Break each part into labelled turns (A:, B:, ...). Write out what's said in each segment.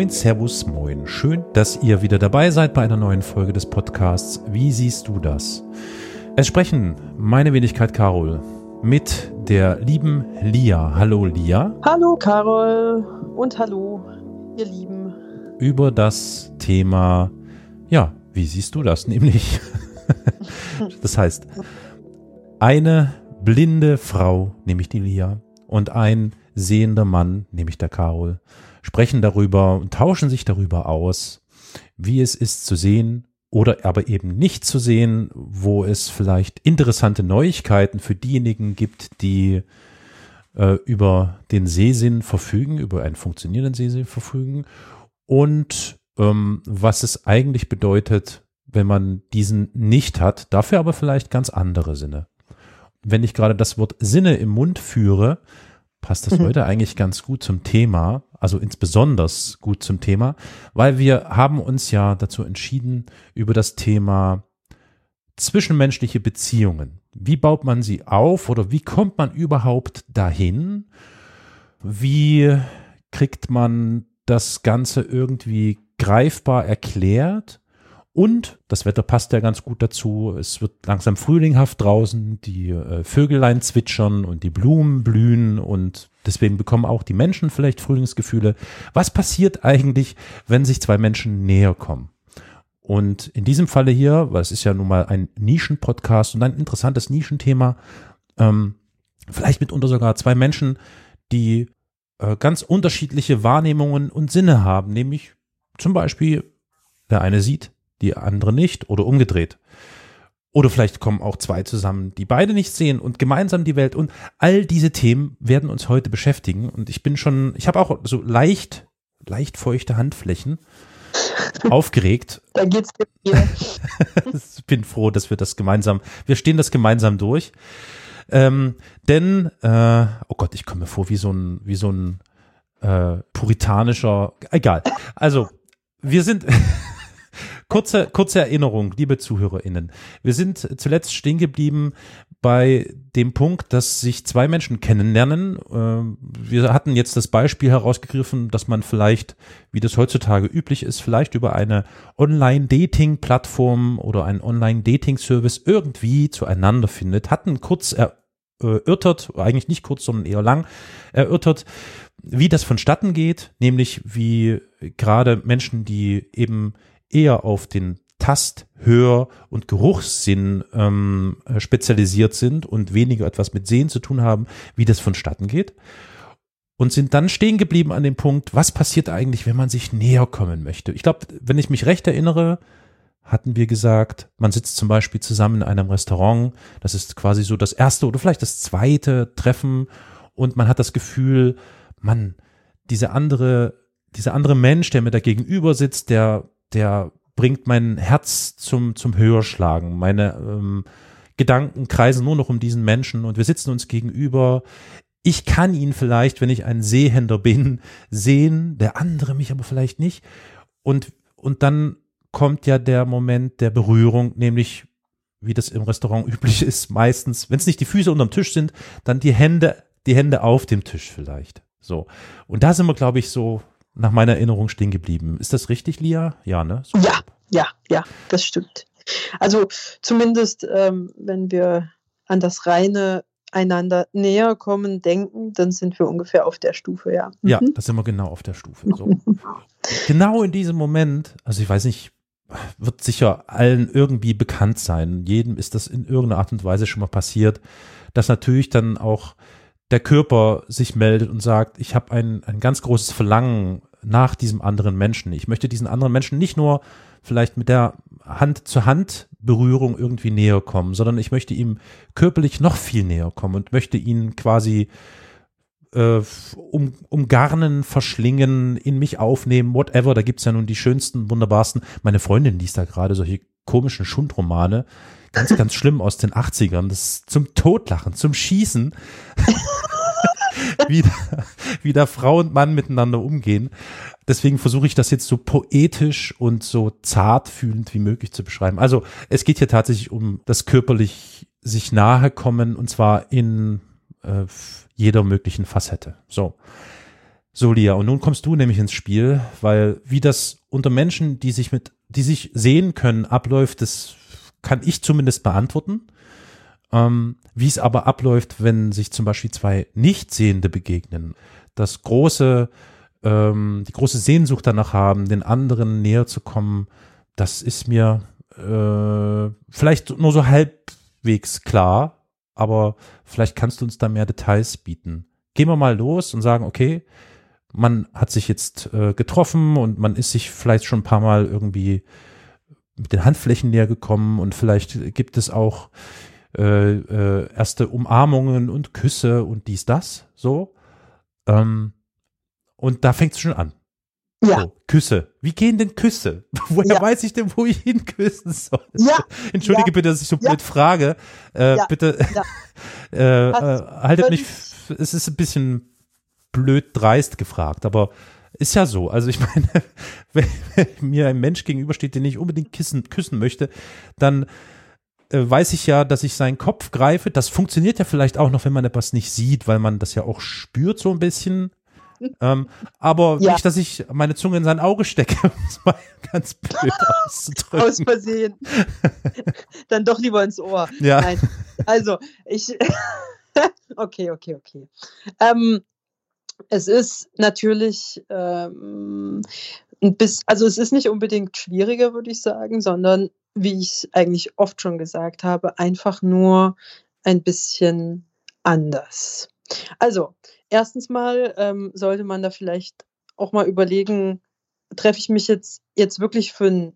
A: Moin, Servus, Moin. Schön, dass ihr wieder dabei seid bei einer neuen Folge des Podcasts. Wie siehst du das? Es sprechen meine Wenigkeit Carol mit der lieben Lia. Hallo Lia.
B: Hallo Carol und hallo ihr Lieben.
A: Über das Thema, ja, wie siehst du das? Nämlich, das heißt, eine blinde Frau, nämlich die Lia, und ein sehender Mann, nämlich der Carol, sprechen darüber und tauschen sich darüber aus, wie es ist zu sehen oder aber eben nicht zu sehen, wo es vielleicht interessante Neuigkeiten für diejenigen gibt, die äh, über den Sehsinn verfügen, über einen funktionierenden Sehsinn verfügen und ähm, was es eigentlich bedeutet, wenn man diesen nicht hat, dafür aber vielleicht ganz andere Sinne. Wenn ich gerade das Wort Sinne im Mund führe, passt das mhm. heute eigentlich ganz gut zum Thema, also insbesondere gut zum Thema, weil wir haben uns ja dazu entschieden, über das Thema zwischenmenschliche Beziehungen. Wie baut man sie auf oder wie kommt man überhaupt dahin? Wie kriegt man das Ganze irgendwie greifbar erklärt? Und das Wetter passt ja ganz gut dazu. Es wird langsam frühlinghaft draußen, die äh, Vögelein zwitschern und die Blumen blühen und deswegen bekommen auch die Menschen vielleicht Frühlingsgefühle. Was passiert eigentlich, wenn sich zwei Menschen näher kommen? Und in diesem Falle hier, weil es ist ja nun mal ein Nischen-Podcast und ein interessantes Nischenthema, ähm, vielleicht mitunter sogar zwei Menschen, die äh, ganz unterschiedliche Wahrnehmungen und Sinne haben, nämlich zum Beispiel der eine sieht, die andere nicht oder umgedreht. Oder vielleicht kommen auch zwei zusammen, die beide nicht sehen und gemeinsam die Welt. Und all diese Themen werden uns heute beschäftigen. Und ich bin schon, ich habe auch so leicht, leicht feuchte Handflächen aufgeregt.
B: Da geht's mir.
A: ich bin froh, dass wir das gemeinsam, wir stehen das gemeinsam durch. Ähm, denn, äh, oh Gott, ich komme mir vor wie so ein, wie so ein äh, puritanischer, egal. Also, wir sind, Kurze, kurze Erinnerung, liebe ZuhörerInnen. Wir sind zuletzt stehen geblieben bei dem Punkt, dass sich zwei Menschen kennenlernen. Ähm, wir hatten jetzt das Beispiel herausgegriffen, dass man vielleicht, wie das heutzutage üblich ist, vielleicht über eine Online-Dating-Plattform oder einen Online-Dating-Service irgendwie zueinander findet. Hatten kurz erörtert, eigentlich nicht kurz, sondern eher lang erörtert, wie das vonstatten geht, nämlich wie gerade Menschen, die eben eher auf den Tast-, Hör- und Geruchssinn ähm, spezialisiert sind und weniger etwas mit Sehen zu tun haben, wie das vonstatten geht. Und sind dann stehen geblieben an dem Punkt, was passiert eigentlich, wenn man sich näher kommen möchte. Ich glaube, wenn ich mich recht erinnere, hatten wir gesagt, man sitzt zum Beispiel zusammen in einem Restaurant, das ist quasi so das erste oder vielleicht das zweite Treffen und man hat das Gefühl, man, diese andere, dieser andere Mensch, der mir da gegenüber sitzt, der der bringt mein Herz zum, zum Höherschlagen. Meine ähm, Gedanken kreisen nur noch um diesen Menschen und wir sitzen uns gegenüber. Ich kann ihn vielleicht, wenn ich ein Sehender bin, sehen, der andere mich aber vielleicht nicht. Und, und dann kommt ja der Moment der Berührung, nämlich wie das im Restaurant üblich ist, meistens, wenn es nicht die Füße unterm Tisch sind, dann die Hände, die Hände auf dem Tisch vielleicht. So. Und da sind wir, glaube ich, so nach meiner Erinnerung stehen geblieben. Ist das richtig, Lia? Ja, ne?
B: So. Ja, ja, ja, das stimmt. Also zumindest, ähm, wenn wir an das reine einander näher kommen, denken, dann sind wir ungefähr auf der Stufe, ja.
A: Mhm. Ja, da sind wir genau auf der Stufe. So. genau in diesem Moment, also ich weiß nicht, wird sicher allen irgendwie bekannt sein. Jedem ist das in irgendeiner Art und Weise schon mal passiert, dass natürlich dann auch der Körper sich meldet und sagt, ich habe ein, ein ganz großes Verlangen nach diesem anderen Menschen. Ich möchte diesen anderen Menschen nicht nur vielleicht mit der Hand zu Hand Berührung irgendwie näher kommen, sondern ich möchte ihm körperlich noch viel näher kommen und möchte ihn quasi äh, um, umgarnen, verschlingen, in mich aufnehmen, whatever. Da gibt's ja nun die schönsten, wunderbarsten. Meine Freundin liest da gerade solche komischen Schundromane, ganz, ganz schlimm aus den 80ern. Das ist zum Totlachen, zum Schießen. wie, da, wie da Frau und Mann miteinander umgehen. Deswegen versuche ich das jetzt so poetisch und so zartfühlend wie möglich zu beschreiben. Also es geht hier tatsächlich um das körperlich sich nahe kommen und zwar in äh, jeder möglichen Facette. So. So, Lia, und nun kommst du nämlich ins Spiel, weil wie das unter Menschen, die sich mit, die sich sehen können, abläuft, das kann ich zumindest beantworten. Ähm, wie es aber abläuft, wenn sich zum Beispiel zwei Nichtsehende begegnen, das große, ähm, die große Sehnsucht danach haben, den anderen näher zu kommen, das ist mir äh, vielleicht nur so halbwegs klar, aber vielleicht kannst du uns da mehr Details bieten. Gehen wir mal los und sagen, okay, man hat sich jetzt äh, getroffen und man ist sich vielleicht schon ein paar Mal irgendwie mit den Handflächen näher gekommen und vielleicht gibt es auch äh, äh, erste Umarmungen und Küsse und dies, das, so. Ähm, und da fängt es schon an. Ja. So, Küsse. Wie gehen denn Küsse? Woher ja. weiß ich denn, wo ich hinküssen soll? Ja. Entschuldige ja. bitte, dass ich so blöd frage. Äh, bitte äh, äh, haltet mich, es ist ein bisschen blöd dreist gefragt, aber ist ja so. Also ich meine, wenn, mir ein Mensch gegenübersteht, den ich unbedingt kissen, küssen möchte, dann äh, weiß ich ja, dass ich seinen Kopf greife. Das funktioniert ja vielleicht auch noch, wenn man etwas nicht sieht, weil man das ja auch spürt so ein bisschen. Ähm, aber ja. nicht, dass ich meine Zunge in sein Auge stecke, um es mal ganz blöd auszudrücken.
B: Aus Versehen. Dann doch lieber ins Ohr. Ja. Nein. Also, ich. okay, okay, okay. Ähm, es ist natürlich ähm, ein bisschen, also es ist nicht unbedingt schwieriger, würde ich sagen, sondern wie ich eigentlich oft schon gesagt habe, einfach nur ein bisschen anders. Also, erstens mal ähm, sollte man da vielleicht auch mal überlegen, treffe ich mich jetzt, jetzt wirklich für ein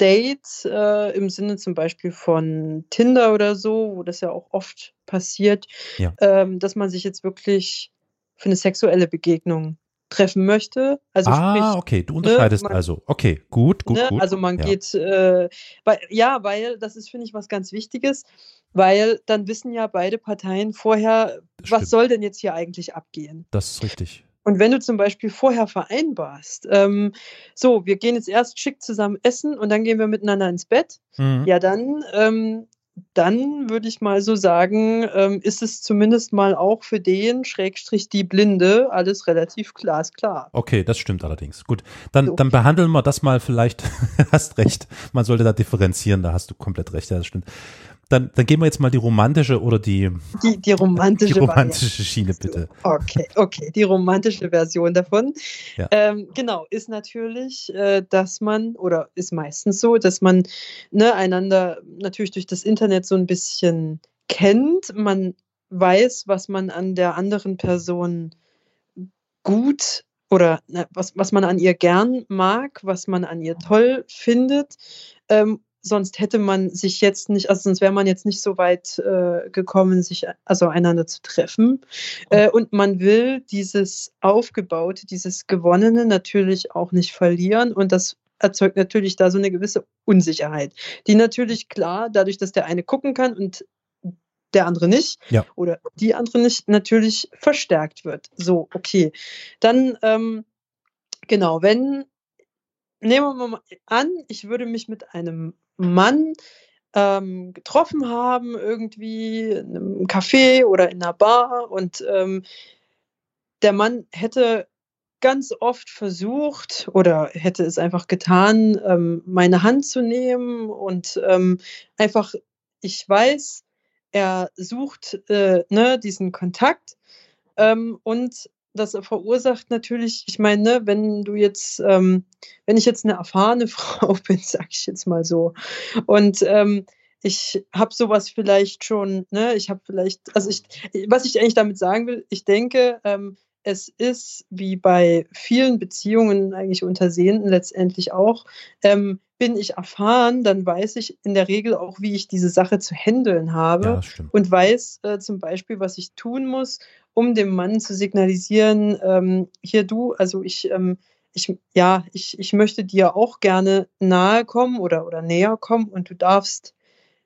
B: Date äh, im Sinne zum Beispiel von Tinder oder so, wo das ja auch oft passiert, ja. ähm, dass man sich jetzt wirklich für eine sexuelle Begegnung treffen möchte. Also
A: ah, sprich, okay, du ne, unterscheidest ne, man, also. Okay, gut, gut, ne, gut.
B: Also man ja. geht, äh, weil, ja, weil das ist, finde ich, was ganz Wichtiges, weil dann wissen ja beide Parteien vorher, was soll denn jetzt hier eigentlich abgehen.
A: Das ist richtig.
B: Und wenn du zum Beispiel vorher vereinbarst, ähm, so, wir gehen jetzt erst schick zusammen essen und dann gehen wir miteinander ins Bett, mhm. ja, dann ähm, dann würde ich mal so sagen, ähm, ist es zumindest mal auch für den, Schrägstrich die Blinde, alles relativ glasklar.
A: Okay, das stimmt allerdings. Gut, dann, so. dann behandeln wir das mal vielleicht, hast recht, man sollte da differenzieren, da hast du komplett recht, ja, das stimmt. Dann, dann gehen wir jetzt mal die romantische oder die,
B: die, die romantische,
A: die romantische Schiene, bitte.
B: Okay, okay, die romantische Version davon. Ja. Ähm, genau, ist natürlich, äh, dass man, oder ist meistens so, dass man ne, einander natürlich durch das Internet so ein bisschen kennt. Man weiß, was man an der anderen Person gut oder ne, was, was man an ihr gern mag, was man an ihr toll findet. Ähm, sonst hätte man sich jetzt nicht, also sonst wäre man jetzt nicht so weit äh, gekommen, sich also einander zu treffen. Äh, und man will dieses Aufgebaute, dieses Gewonnene natürlich auch nicht verlieren. Und das erzeugt natürlich da so eine gewisse Unsicherheit, die natürlich klar, dadurch, dass der eine gucken kann und der andere nicht ja. oder die andere nicht, natürlich verstärkt wird. So, okay. Dann, ähm, genau, wenn nehmen wir mal an, ich würde mich mit einem Mann ähm, getroffen haben, irgendwie in einem Café oder in einer Bar und ähm, der Mann hätte ganz oft versucht oder hätte es einfach getan, ähm, meine Hand zu nehmen und ähm, einfach, ich weiß, er sucht äh, ne, diesen Kontakt ähm, und das verursacht natürlich, ich meine, ne, wenn du jetzt, ähm, wenn ich jetzt eine erfahrene Frau bin, sag ich jetzt mal so, und ähm, ich habe sowas vielleicht schon, ne, ich habe vielleicht, also ich, was ich eigentlich damit sagen will, ich denke, ähm, es ist wie bei vielen Beziehungen eigentlich unter Sehenden letztendlich auch, ähm, bin ich erfahren, dann weiß ich in der Regel auch, wie ich diese Sache zu handeln habe ja, und weiß äh, zum Beispiel, was ich tun muss, um dem Mann zu signalisieren, ähm, hier du, also ich, ähm, ich, ja, ich, ich möchte dir auch gerne nahe kommen oder, oder näher kommen und du darfst,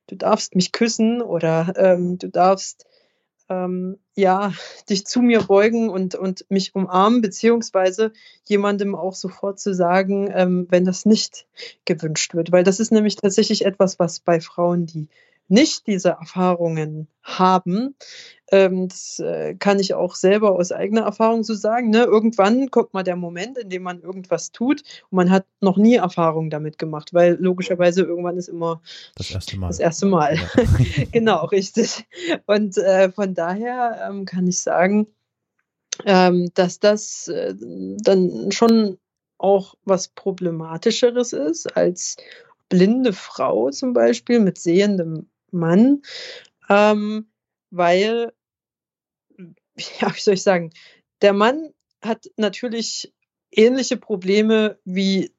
B: du darfst mich küssen oder ähm, du darfst ähm, ja, dich zu mir beugen und, und mich umarmen, beziehungsweise jemandem auch sofort zu sagen, ähm, wenn das nicht gewünscht wird. Weil das ist nämlich tatsächlich etwas, was bei Frauen, die nicht diese Erfahrungen haben, ähm, das äh, kann ich auch selber aus eigener Erfahrung so sagen. Ne? Irgendwann kommt mal der Moment, in dem man irgendwas tut und man hat noch nie Erfahrung damit gemacht, weil logischerweise irgendwann ist immer
A: das erste Mal.
B: Das erste Mal. Ja. genau, richtig. Und äh, von daher ähm, kann ich sagen, ähm, dass das äh, dann schon auch was Problematischeres ist als blinde Frau zum Beispiel mit sehendem Mann, ähm, weil, ja, wie soll ich sagen, der Mann hat natürlich ähnliche Probleme wie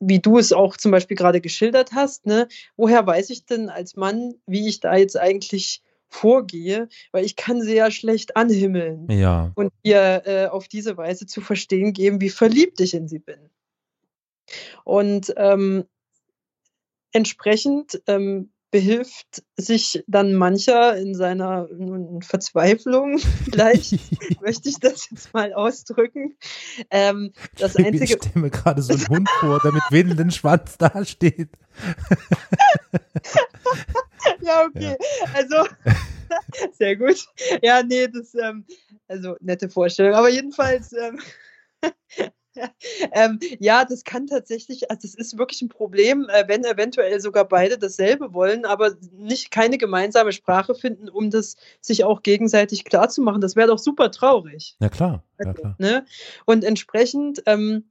B: wie du es auch zum Beispiel gerade geschildert hast, ne? woher weiß ich denn als Mann, wie ich da jetzt eigentlich vorgehe, weil ich kann sie ja schlecht anhimmeln
A: ja.
B: und ihr äh, auf diese Weise zu verstehen geben, wie verliebt ich in sie bin. Und ähm, entsprechend ähm, behilft sich dann mancher in seiner Verzweiflung, vielleicht möchte ich das jetzt mal ausdrücken. Ähm, das
A: ich
B: einzige.
A: Ich stelle mir gerade so einen Hund vor, der mit wedelndem Schwanz dasteht.
B: ja, okay. Ja. Also, sehr gut. Ja, nee, das, ähm, also nette Vorstellung. Aber jedenfalls, ähm, ähm, ja, das kann tatsächlich, also das ist wirklich ein Problem, äh, wenn eventuell sogar beide dasselbe wollen, aber nicht keine gemeinsame Sprache finden, um das sich auch gegenseitig klarzumachen. Das wäre doch super traurig.
A: Ja, klar. Ja, klar.
B: Ne? Und entsprechend ähm,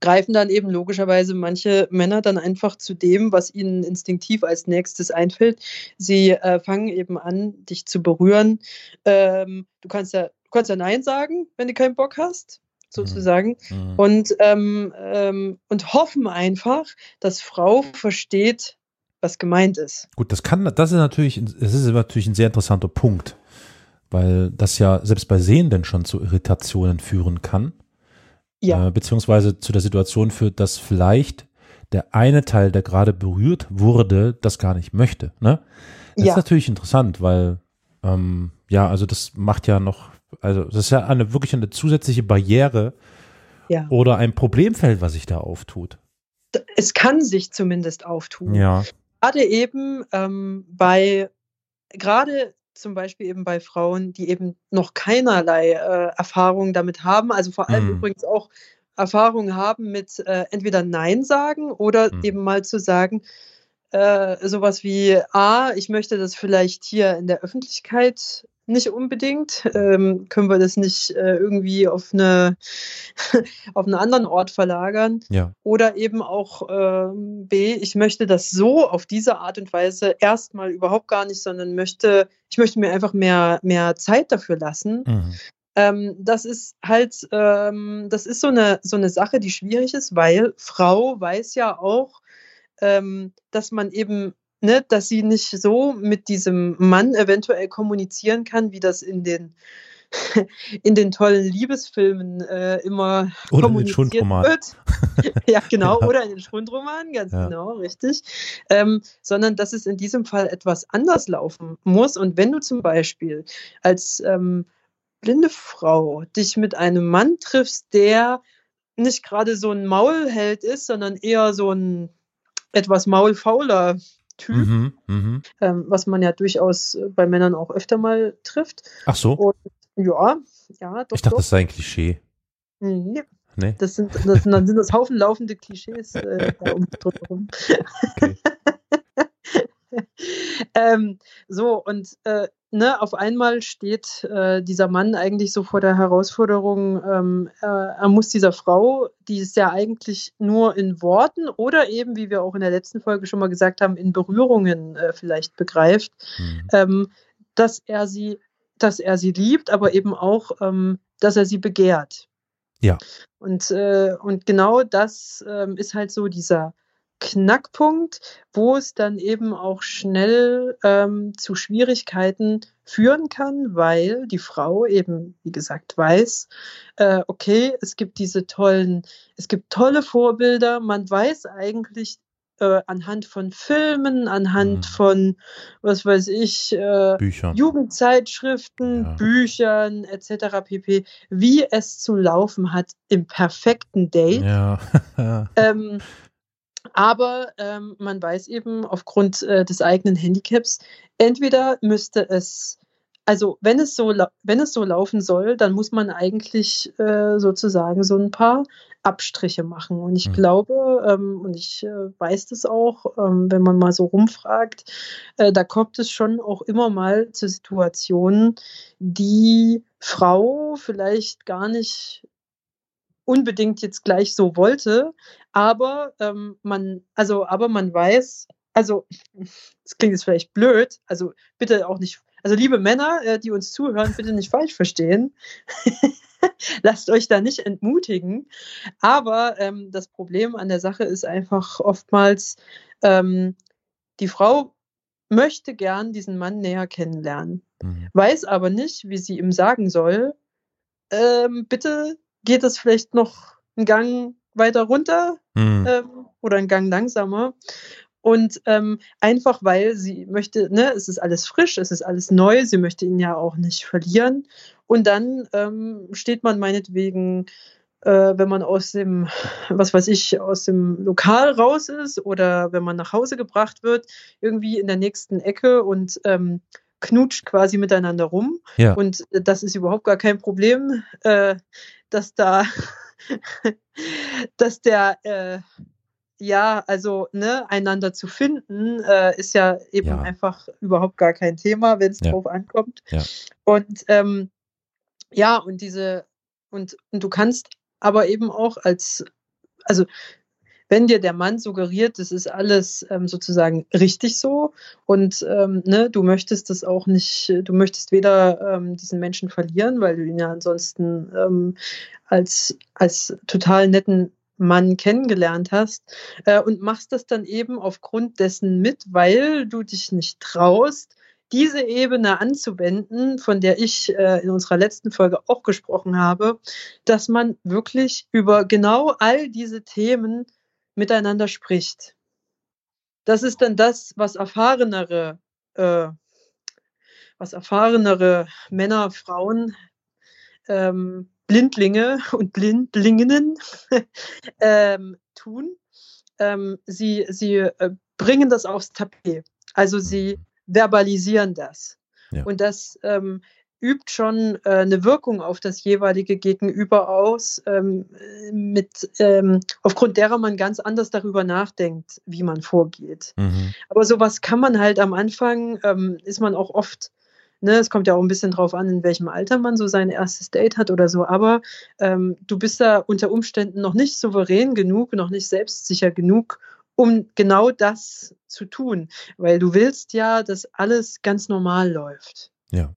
B: greifen dann eben logischerweise manche Männer dann einfach zu dem, was ihnen instinktiv als nächstes einfällt. Sie äh, fangen eben an, dich zu berühren. Ähm, du kannst ja, du kannst ja Nein sagen, wenn du keinen Bock hast sozusagen. Mhm. Und, ähm, ähm, und hoffen einfach, dass Frau versteht, was gemeint ist.
A: Gut, das kann, das ist natürlich, das ist natürlich ein sehr interessanter Punkt, weil das ja selbst bei Sehenden schon zu Irritationen führen kann.
B: Ja.
A: Äh, beziehungsweise zu der Situation führt, dass vielleicht der eine Teil, der gerade berührt wurde, das gar nicht möchte. Ne? Das ja. ist natürlich interessant, weil ähm, ja, also das macht ja noch also das ist ja eine wirklich eine zusätzliche Barriere
B: ja.
A: oder ein Problemfeld, was sich da auftut.
B: Es kann sich zumindest auftun.
A: Ja.
B: Gerade eben ähm, bei, gerade zum Beispiel eben bei Frauen, die eben noch keinerlei äh, Erfahrung damit haben, also vor allem mhm. übrigens auch Erfahrung haben mit äh, entweder Nein sagen oder mhm. eben mal zu sagen, äh, sowas wie, ah, ich möchte das vielleicht hier in der Öffentlichkeit nicht unbedingt. Ähm, können wir das nicht äh, irgendwie auf, eine, auf einen anderen Ort verlagern?
A: Ja.
B: Oder eben auch äh, B, ich möchte das so auf diese Art und Weise erstmal überhaupt gar nicht, sondern möchte, ich möchte mir einfach mehr, mehr Zeit dafür lassen. Mhm. Ähm, das ist halt, ähm, das ist so eine, so eine Sache, die schwierig ist, weil Frau weiß ja auch, ähm, dass man eben ne, dass sie nicht so mit diesem Mann eventuell kommunizieren kann, wie das in den in den tollen Liebesfilmen äh, immer
A: oder kommuniziert in den wird.
B: ja, genau, ja. oder in den Schundromanen, ganz ja. genau, richtig. Ähm, sondern dass es in diesem Fall etwas anders laufen muss. Und wenn du zum Beispiel als ähm, blinde Frau dich mit einem Mann triffst, der nicht gerade so ein Maulheld ist, sondern eher so ein etwas maulfauler Typ, mhm, mh. ähm, was man ja durchaus äh, bei Männern auch öfter mal trifft.
A: Ach so.
B: Und, ja, ja,
A: doch. Ich dachte, doch. das sei ein Klischee.
B: Nee. nee. Das sind, das, dann sind das Haufen laufende Klischees äh, da um drumherum. Okay. ähm, so, und äh, ne, auf einmal steht äh, dieser Mann eigentlich so vor der Herausforderung, ähm, äh, er muss dieser Frau, die es ja eigentlich nur in Worten oder eben, wie wir auch in der letzten Folge schon mal gesagt haben, in Berührungen äh, vielleicht begreift, mhm. ähm, dass er sie, dass er sie liebt, aber eben auch, ähm, dass er sie begehrt.
A: Ja.
B: Und, äh, und genau das ähm, ist halt so dieser Knackpunkt, wo es dann eben auch schnell ähm, zu Schwierigkeiten führen kann, weil die Frau eben, wie gesagt, weiß, äh, okay, es gibt diese tollen, es gibt tolle Vorbilder, man weiß eigentlich äh, anhand von Filmen, anhand mhm. von, was weiß ich, äh, Jugendzeitschriften, ja. Büchern etc. pp, wie es zu laufen hat im perfekten Date.
A: Ja.
B: ähm, Aber ähm, man weiß eben aufgrund äh, des eigenen Handicaps, entweder müsste es, also wenn es so, wenn es so laufen soll, dann muss man eigentlich äh, sozusagen so ein paar Abstriche machen. Und ich mhm. glaube, ähm, und ich äh, weiß das auch, ähm, wenn man mal so rumfragt, äh, da kommt es schon auch immer mal zu Situationen, die Frau vielleicht gar nicht unbedingt jetzt gleich so wollte, aber ähm, man, also, aber man weiß, also, das klingt jetzt vielleicht blöd, also bitte auch nicht, also liebe Männer, äh, die uns zuhören, bitte nicht falsch verstehen. Lasst euch da nicht entmutigen. Aber ähm, das Problem an der Sache ist einfach oftmals, ähm, die Frau möchte gern diesen Mann näher kennenlernen, mhm. weiß aber nicht, wie sie ihm sagen soll, ähm, bitte geht es vielleicht noch einen Gang weiter runter mhm. ähm, oder einen Gang langsamer. Und ähm, einfach weil sie möchte, ne, es ist alles frisch, es ist alles neu, sie möchte ihn ja auch nicht verlieren. Und dann ähm, steht man meinetwegen, äh, wenn man aus dem, was weiß ich, aus dem Lokal raus ist oder wenn man nach Hause gebracht wird, irgendwie in der nächsten Ecke und ähm, knutscht quasi miteinander rum. Ja. Und das ist überhaupt gar kein Problem. Äh, dass da, dass der, äh, ja, also ne, einander zu finden, äh, ist ja eben ja. einfach überhaupt gar kein Thema, wenn es ja. drauf ankommt. Ja. Und ähm, ja, und diese, und, und du kannst aber eben auch als, also wenn dir der Mann suggeriert, das ist alles ähm, sozusagen richtig so und ähm, ne, du möchtest das auch nicht, du möchtest weder ähm, diesen Menschen verlieren, weil du ihn ja ansonsten ähm, als, als total netten Mann kennengelernt hast äh, und machst das dann eben aufgrund dessen mit, weil du dich nicht traust, diese Ebene anzuwenden, von der ich äh, in unserer letzten Folge auch gesprochen habe, dass man wirklich über genau all diese Themen miteinander spricht. Das ist dann das, was erfahrenere, äh, was erfahrenere Männer, Frauen, ähm, Blindlinge und Blindlinginnen ähm, tun. Ähm, sie sie äh, bringen das aufs Tapet. Also sie verbalisieren das. Ja. Und das ähm, übt schon äh, eine Wirkung auf das jeweilige Gegenüber aus, ähm, mit, ähm, aufgrund derer man ganz anders darüber nachdenkt, wie man vorgeht. Mhm. Aber sowas kann man halt am Anfang, ähm, ist man auch oft, ne, es kommt ja auch ein bisschen drauf an, in welchem Alter man so sein erstes Date hat oder so, aber ähm, du bist da unter Umständen noch nicht souverän genug, noch nicht selbstsicher genug, um genau das zu tun, weil du willst ja, dass alles ganz normal läuft.
A: Ja.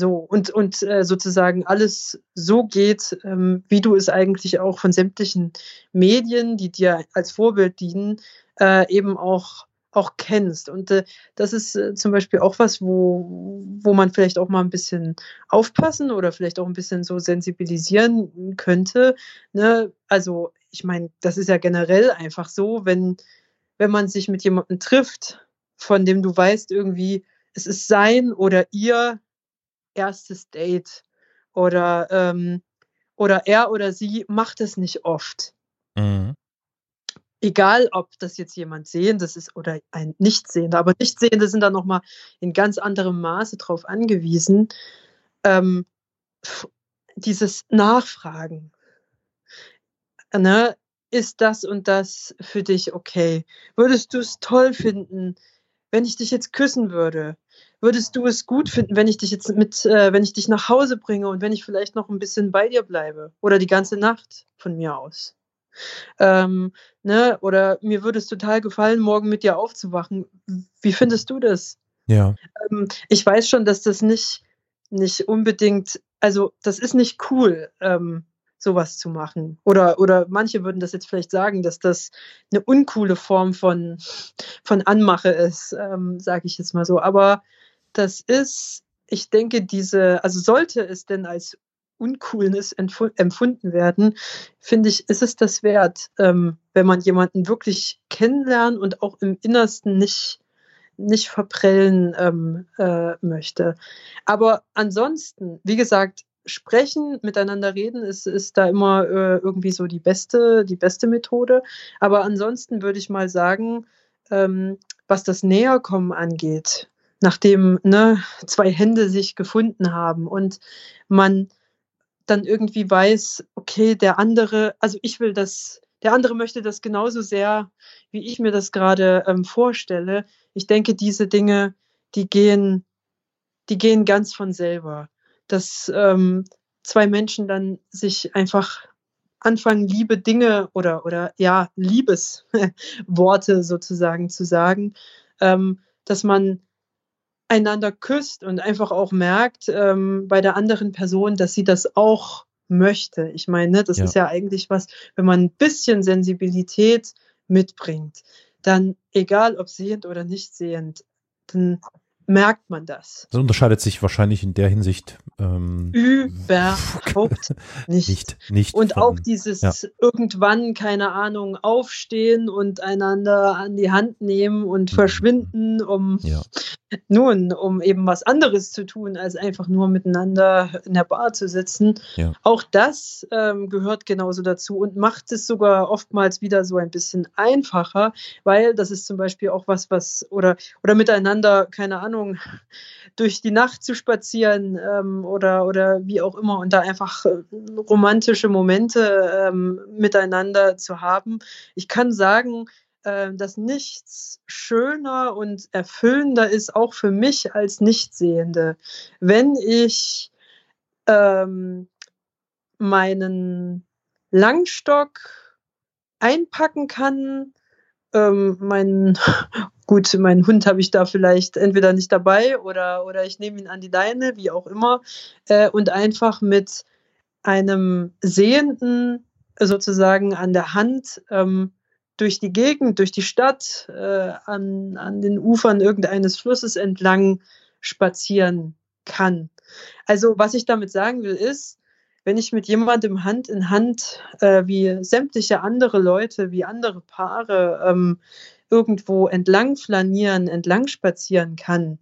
B: So, und, und äh, sozusagen alles so geht, ähm, wie du es eigentlich auch von sämtlichen Medien, die dir als Vorbild dienen, äh, eben auch, auch kennst. Und äh, das ist äh, zum Beispiel auch was, wo, wo man vielleicht auch mal ein bisschen aufpassen oder vielleicht auch ein bisschen so sensibilisieren könnte. Ne? Also, ich meine, das ist ja generell einfach so, wenn, wenn man sich mit jemandem trifft, von dem du weißt, irgendwie, es ist sein oder ihr erstes Date oder, ähm, oder er oder sie macht es nicht oft. Mhm. Egal, ob das jetzt jemand Sehendes ist oder ein Nichtsehender, aber Nichtsehende sind da nochmal in ganz anderem Maße drauf angewiesen. Ähm, dieses Nachfragen. Ne? Ist das und das für dich okay? Würdest du es toll finden, wenn ich dich jetzt küssen würde? Würdest du es gut finden, wenn ich dich jetzt mit, äh, wenn ich dich nach Hause bringe und wenn ich vielleicht noch ein bisschen bei dir bleibe oder die ganze Nacht von mir aus? Ähm, ne? Oder mir würde es total gefallen, morgen mit dir aufzuwachen. Wie findest du das?
A: Ja.
B: Ähm, ich weiß schon, dass das nicht, nicht unbedingt, also das ist nicht cool, ähm, sowas zu machen. Oder, oder manche würden das jetzt vielleicht sagen, dass das eine uncoole Form von, von Anmache ist, ähm, sage ich jetzt mal so. Aber das ist, ich denke, diese, also sollte es denn als Uncoolness empfunden werden, finde ich, ist es das wert, ähm, wenn man jemanden wirklich kennenlernen und auch im Innersten nicht, nicht verprellen ähm, äh, möchte. Aber ansonsten, wie gesagt, sprechen, miteinander reden, ist, ist da immer äh, irgendwie so die beste, die beste Methode. Aber ansonsten würde ich mal sagen, ähm, was das Näherkommen angeht, nachdem ne, zwei Hände sich gefunden haben und man dann irgendwie weiß, okay, der andere, also ich will das, der andere möchte das genauso sehr, wie ich mir das gerade ähm, vorstelle. Ich denke, diese Dinge, die gehen, die gehen ganz von selber. Dass ähm, zwei Menschen dann sich einfach anfangen, liebe Dinge oder, oder ja, Liebesworte sozusagen zu sagen, ähm, dass man einander küsst und einfach auch merkt ähm, bei der anderen Person, dass sie das auch möchte. Ich meine, ne, das ja. ist ja eigentlich was, wenn man ein bisschen Sensibilität mitbringt, dann egal ob sehend oder nicht sehend, dann merkt man das.
A: Das unterscheidet sich wahrscheinlich in der Hinsicht
B: ähm, überhaupt nicht.
A: nicht, nicht
B: und von, auch dieses ja. irgendwann, keine Ahnung, aufstehen und einander an die Hand nehmen und mhm. verschwinden, um ja. nun, um eben was anderes zu tun, als einfach nur miteinander in der Bar zu sitzen. Ja. Auch das ähm, gehört genauso dazu und macht es sogar oftmals wieder so ein bisschen einfacher, weil das ist zum Beispiel auch was, was oder oder miteinander, keine Ahnung, Ahnung, durch die Nacht zu spazieren ähm, oder, oder wie auch immer und da einfach äh, romantische Momente ähm, miteinander zu haben. Ich kann sagen, äh, dass nichts schöner und erfüllender ist, auch für mich als Nichtsehende, wenn ich ähm, meinen Langstock einpacken kann, ähm, mein, gut, meinen Hund habe ich da vielleicht entweder nicht dabei oder, oder ich nehme ihn an die Leine, wie auch immer, äh, und einfach mit einem Sehenden sozusagen an der Hand ähm, durch die Gegend, durch die Stadt, äh, an, an den Ufern irgendeines Flusses entlang spazieren kann. Also was ich damit sagen will, ist, wenn ich mit jemandem Hand in Hand, äh, wie sämtliche andere Leute, wie andere Paare, ähm, irgendwo entlang flanieren, entlang spazieren kann,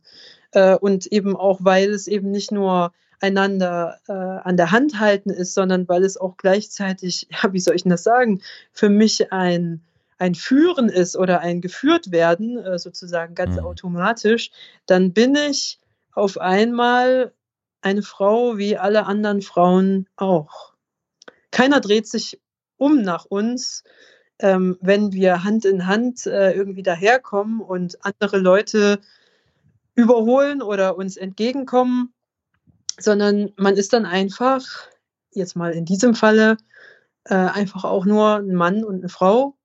B: äh, und eben auch, weil es eben nicht nur einander äh, an der Hand halten ist, sondern weil es auch gleichzeitig, ja, wie soll ich das sagen, für mich ein, ein Führen ist oder ein geführt werden, äh, sozusagen ganz mhm. automatisch, dann bin ich auf einmal eine Frau wie alle anderen Frauen auch. Keiner dreht sich um nach uns, ähm, wenn wir Hand in Hand äh, irgendwie daherkommen und andere Leute überholen oder uns entgegenkommen, sondern man ist dann einfach, jetzt mal in diesem Falle, äh, einfach auch nur ein Mann und eine Frau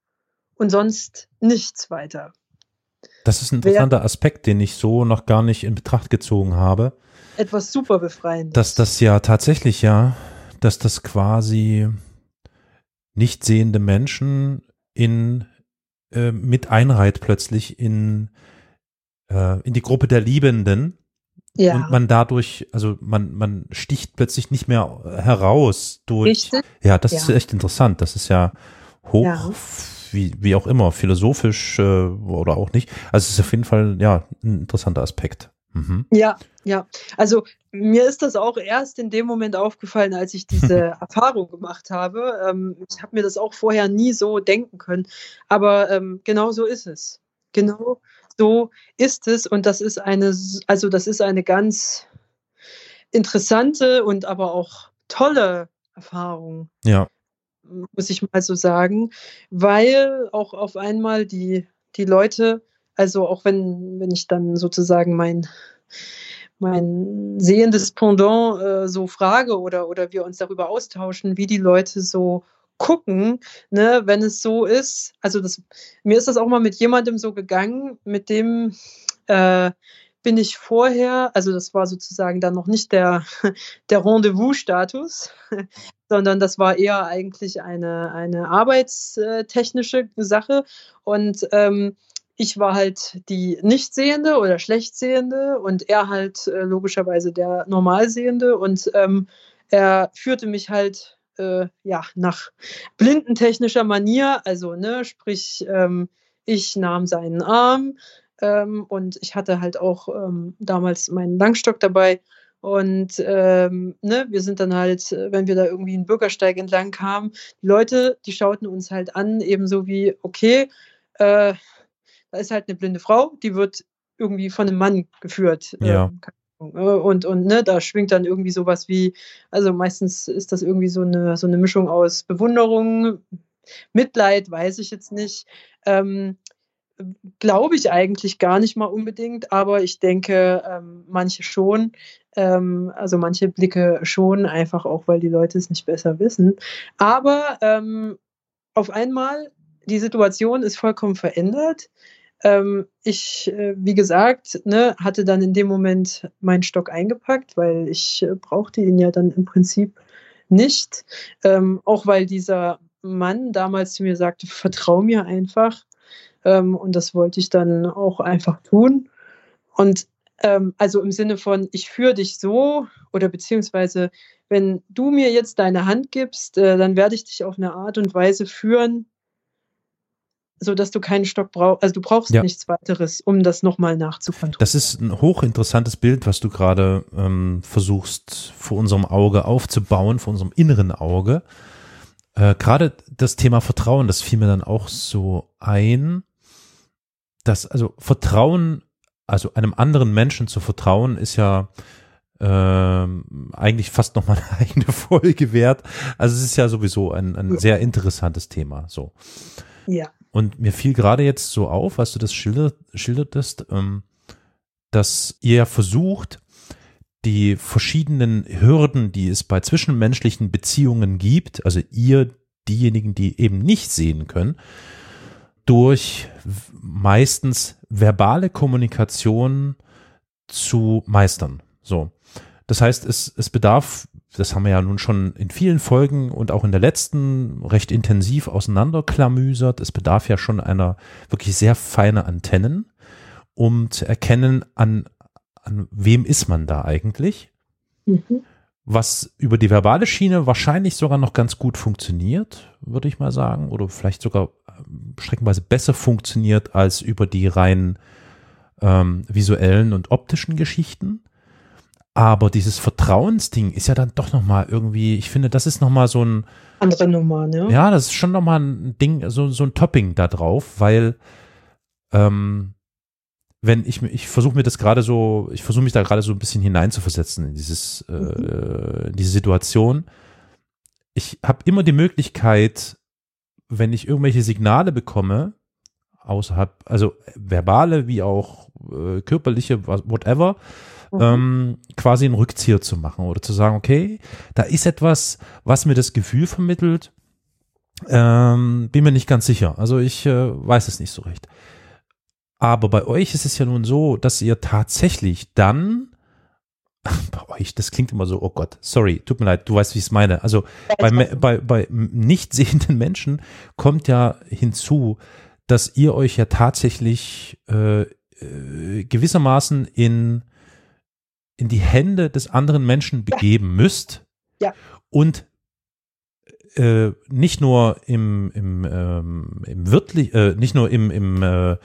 B: und sonst nichts weiter.
A: Das ist ein interessanter Wer, Aspekt, den ich so noch gar nicht in Betracht gezogen habe
B: etwas super befreiendes.
A: Dass das ja tatsächlich ja, dass das quasi nicht sehende Menschen in äh, mit einreiht plötzlich in äh, in die Gruppe der Liebenden ja. und man dadurch, also man man sticht plötzlich nicht mehr heraus durch. Richtig? Ja, das ja. ist echt interessant. Das ist ja hoch. Ja. Wie, wie auch immer, philosophisch äh, oder auch nicht. Also es ist auf jeden Fall ja ein interessanter Aspekt.
B: Mhm. Ja, ja. Also mir ist das auch erst in dem Moment aufgefallen, als ich diese Erfahrung gemacht habe. Ähm, ich habe mir das auch vorher nie so denken können. Aber ähm, genau so ist es. Genau so ist es. Und das ist eine, also das ist eine ganz interessante und aber auch tolle Erfahrung.
A: Ja.
B: Muss ich mal so sagen. Weil auch auf einmal die, die Leute also auch wenn, wenn ich dann sozusagen mein, mein sehendes Pendant äh, so frage oder, oder wir uns darüber austauschen, wie die Leute so gucken, ne, wenn es so ist. Also das, mir ist das auch mal mit jemandem so gegangen, mit dem äh, bin ich vorher, also das war sozusagen dann noch nicht der, der Rendezvous-Status, sondern das war eher eigentlich eine, eine arbeitstechnische Sache. Und ähm, ich war halt die Nichtsehende oder Schlechtsehende und er halt äh, logischerweise der Normalsehende und ähm, er führte mich halt äh, ja nach blindentechnischer Manier, also ne, sprich ähm, ich nahm seinen Arm ähm, und ich hatte halt auch ähm, damals meinen Langstock dabei Und ähm, ne, wir sind dann halt, wenn wir da irgendwie einen Bürgersteig entlang kamen, die Leute, die schauten uns halt an, ebenso wie, okay, äh, da ist halt eine blinde Frau, die wird irgendwie von einem Mann geführt.
A: Ja.
B: Ähm, und, und ne, da schwingt dann irgendwie sowas wie, also meistens ist das irgendwie so eine, so eine Mischung aus Bewunderung, Mitleid, weiß ich jetzt nicht. Ähm, Glaube ich eigentlich gar nicht mal unbedingt, aber ich denke, ähm, manche schon. Ähm, also manche Blicke schon, einfach auch, weil die Leute es nicht besser wissen. Aber ähm, auf einmal, die Situation ist vollkommen verändert. Ähm, ich, äh, wie gesagt, ne, hatte dann in dem Moment meinen Stock eingepackt, weil ich äh, brauchte ihn ja dann im Prinzip nicht. Ähm, auch weil dieser Mann damals zu mir sagte, vertrau mir einfach. Ähm, und das wollte ich dann auch einfach tun. Und ähm, also im Sinne von, ich führe dich so oder beziehungsweise, wenn du mir jetzt deine Hand gibst, äh, dann werde ich dich auf eine Art und Weise führen, so dass du keinen Stock brauchst. Also du brauchst ja. nichts weiteres, um das nochmal nachzukontrollieren.
A: Das ist ein hochinteressantes Bild, was du gerade ähm, versuchst vor unserem Auge aufzubauen, vor unserem inneren Auge. Äh, gerade das Thema Vertrauen, das fiel mir dann auch so ein, dass also Vertrauen, also einem anderen Menschen zu vertrauen, ist ja ähm, eigentlich fast noch mal eine eigene Folge wert. Also es ist ja sowieso ein, ein sehr interessantes Thema. So.
B: Ja.
A: Und mir fiel gerade jetzt so auf, was du das schildert, schildertest, ähm, dass ihr versucht, die verschiedenen Hürden, die es bei zwischenmenschlichen Beziehungen gibt, also ihr, diejenigen, die eben nicht sehen können, durch meistens verbale Kommunikation zu meistern. So. Das heißt, es, es bedarf das haben wir ja nun schon in vielen Folgen und auch in der letzten recht intensiv auseinanderklamüsert. Es bedarf ja schon einer wirklich sehr feine Antennen, um zu erkennen, an, an wem ist man da eigentlich. Mhm. Was über die verbale Schiene wahrscheinlich sogar noch ganz gut funktioniert, würde ich mal sagen, oder vielleicht sogar ähm, streckenweise besser funktioniert als über die rein ähm, visuellen und optischen Geschichten. Aber dieses Vertrauensding ist ja dann doch nochmal irgendwie, ich finde, das ist nochmal so ein.
B: Andere Nummer, ne?
A: Ja, das ist schon nochmal ein Ding, so, so ein Topping da drauf, weil, ähm, wenn ich ich versuche mir das gerade so, ich versuche mich da gerade so ein bisschen hineinzuversetzen in dieses, äh, mhm. in diese Situation. Ich habe immer die Möglichkeit, wenn ich irgendwelche Signale bekomme, außerhalb, also verbale wie auch äh, körperliche, whatever, mhm. ähm, quasi einen Rückzieher zu machen oder zu sagen, okay, da ist etwas, was mir das Gefühl vermittelt, ähm, bin mir nicht ganz sicher. Also ich äh, weiß es nicht so recht. Aber bei euch ist es ja nun so, dass ihr tatsächlich dann bei euch, das klingt immer so, oh Gott, sorry, tut mir leid, du weißt, wie ich es meine. Also bei, bei, bei nicht sehenden Menschen kommt ja hinzu, dass ihr euch ja tatsächlich äh, äh, gewissermaßen in in die Hände des anderen Menschen begeben ja. müsst
B: ja.
A: und äh, nicht nur im, im, ähm, im wörtlich, äh, nicht nur im, im äh,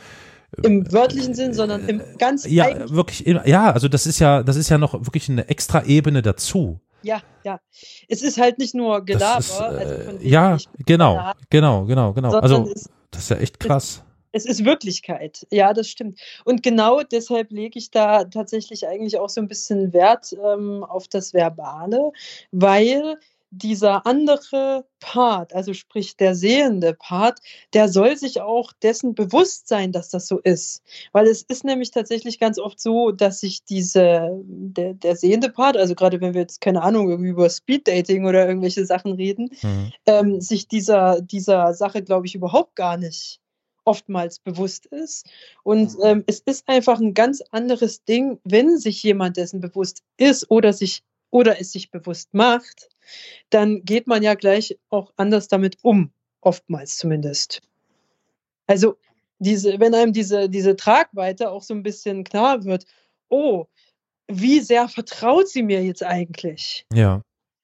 B: im wörtlichen Sinn, sondern im ganz
A: ja wirklich ja also das ist ja das ist ja noch wirklich eine extra Ebene dazu.
B: Ja ja. Es ist halt nicht nur Gelaber ist,
A: also ja genau genau genau genau. also das ist ja echt krass.
B: es ist Wirklichkeit, ja, das stimmt. Und genau deshalb lege ich da tatsächlich eigentlich auch so ein bisschen Wert ähm, auf das Verbale, weil dieser andere Part, also sprich der sehende Part, der soll sich auch dessen bewusst sein, dass das so ist. Weil es ist nämlich tatsächlich ganz oft so, dass sich diese, der, der sehende Part, also gerade wenn wir jetzt, keine Ahnung, irgendwie über Speeddating oder irgendwelche Sachen reden, mhm. ähm, sich dieser, dieser Sache, glaube ich, überhaupt gar nicht oftmals bewusst ist. Und mhm. ähm, es ist einfach ein ganz anderes Ding, wenn sich jemand dessen bewusst ist oder sich oder es sich bewusst macht, dann geht man ja gleich auch anders damit um, oftmals zumindest. Also diese, wenn einem diese, diese Tragweite auch so ein bisschen klar wird, oh, wie sehr vertraut sie mir jetzt eigentlich?
A: Ja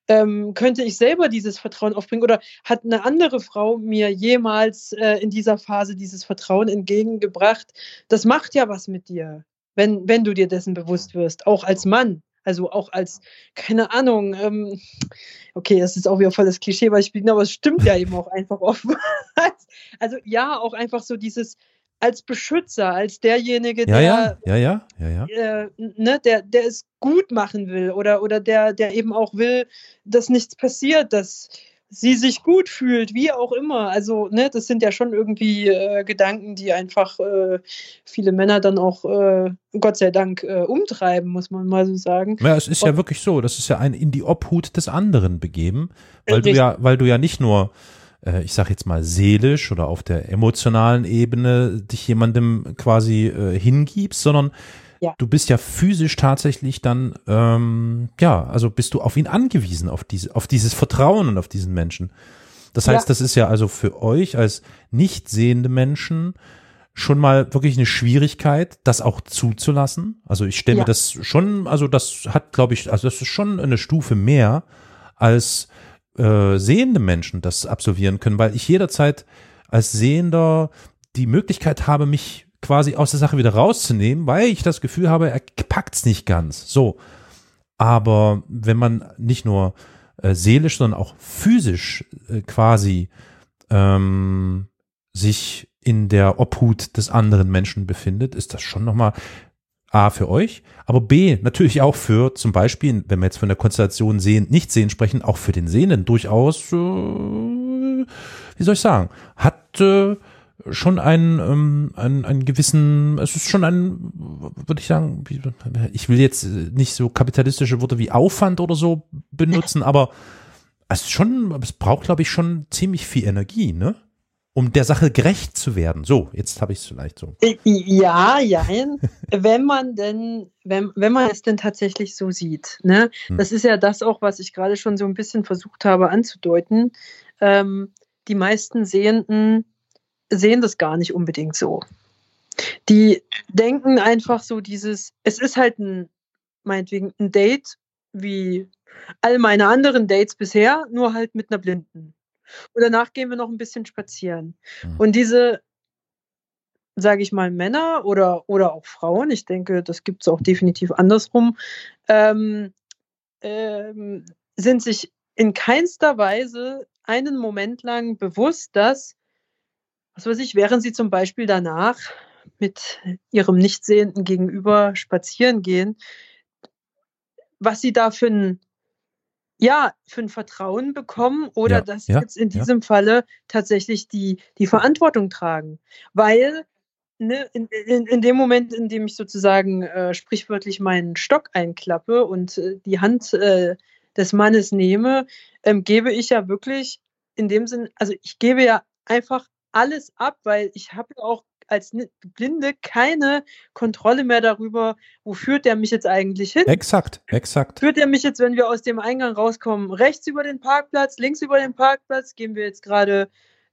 B: ähm, könnte ich selber dieses Vertrauen aufbringen oder hat eine andere Frau mir jemals äh, in dieser Phase dieses Vertrauen entgegengebracht? Das macht ja was mit dir, wenn, wenn du dir dessen bewusst wirst, auch als Mann. Also auch als, keine Ahnung, ähm, okay, das ist auch wieder voll das Klischee, weil ich bin, aber es stimmt ja eben auch einfach oftmals. Also ja, auch einfach so dieses als Beschützer, als derjenige,
A: der, ja, ja, ja, ja, ja,
B: äh, ne, der, der es gut machen will oder, oder der, der eben auch will, dass nichts passiert, dass sie sich gut fühlt, wie auch immer. Also, ne, das sind ja schon irgendwie äh, Gedanken, die einfach äh, viele Männer dann auch, äh, Gott sei Dank, äh, umtreiben, muss man mal so sagen.
A: Ja, es ist Und, ja wirklich so. Das ist ja ein in die Obhut des anderen begeben, weil du ja, weil du ja nicht nur äh, ich sag jetzt mal seelisch oder auf der emotionalen Ebene dich jemandem quasi äh, hingibst, sondern ja. Du bist ja physisch tatsächlich dann, ähm, ja, also bist du auf ihn angewiesen, auf, diese, auf dieses Vertrauen und auf diesen Menschen. Das heißt, ja. das ist ja also für euch als nicht sehende Menschen schon mal wirklich eine Schwierigkeit, das auch zuzulassen. Also ich stelle ja. mir das schon, also das hat, glaube ich, also das ist schon eine Stufe mehr, als äh, sehende Menschen das absolvieren können, weil ich jederzeit als Sehender die Möglichkeit habe, mich quasi aus der Sache wieder rauszunehmen, weil ich das Gefühl habe, er packt's nicht ganz. So. Aber wenn man nicht nur äh, seelisch, sondern auch physisch äh, quasi ähm, sich in der Obhut des anderen Menschen befindet, ist das schon nochmal A für euch, aber B natürlich auch für zum Beispiel, wenn wir jetzt von der Konstellation sehen, nicht sehen sprechen, auch für den Sehenden durchaus, äh, wie soll ich sagen, hat äh, schon einen, ähm, einen, einen gewissen, es ist schon ein, würde ich sagen, ich will jetzt nicht so kapitalistische Worte wie Aufwand oder so benutzen, aber es ist schon, es braucht, glaube ich, schon ziemlich viel Energie, ne? Um der Sache gerecht zu werden. So, jetzt habe ich es vielleicht so.
B: Ja, ja. wenn man denn, wenn, wenn man es denn tatsächlich so sieht. Ne? Hm. Das ist ja das auch, was ich gerade schon so ein bisschen versucht habe anzudeuten. Ähm, die meisten Sehenden sehen das gar nicht unbedingt so. Die denken einfach so dieses, es ist halt ein, meinetwegen ein Date wie all meine anderen Dates bisher, nur halt mit einer Blinden. Und danach gehen wir noch ein bisschen spazieren. Mhm. Und diese, sage ich mal, Männer oder, oder auch Frauen, ich denke, das gibt es auch definitiv andersrum, ähm, ähm, sind sich in keinster Weise einen Moment lang bewusst, dass was weiß ich, während sie zum Beispiel danach mit ihrem Nichtsehenden Gegenüber spazieren gehen, was sie da für ein, ja, für ein Vertrauen bekommen oder ja, dass sie ja, jetzt in diesem ja. Falle tatsächlich die, die Verantwortung tragen. Weil ne, in, in, in dem Moment, in dem ich sozusagen äh, sprichwörtlich meinen Stock einklappe und äh, die Hand äh, des Mannes nehme, ähm, gebe ich ja wirklich in dem Sinn, also ich gebe ja einfach alles ab, weil ich habe auch als Blinde keine Kontrolle mehr darüber, wo führt der mich jetzt eigentlich hin?
A: Exakt, exakt.
B: Führt er mich jetzt, wenn wir aus dem Eingang rauskommen, rechts über den Parkplatz, links über den Parkplatz? Gehen wir jetzt gerade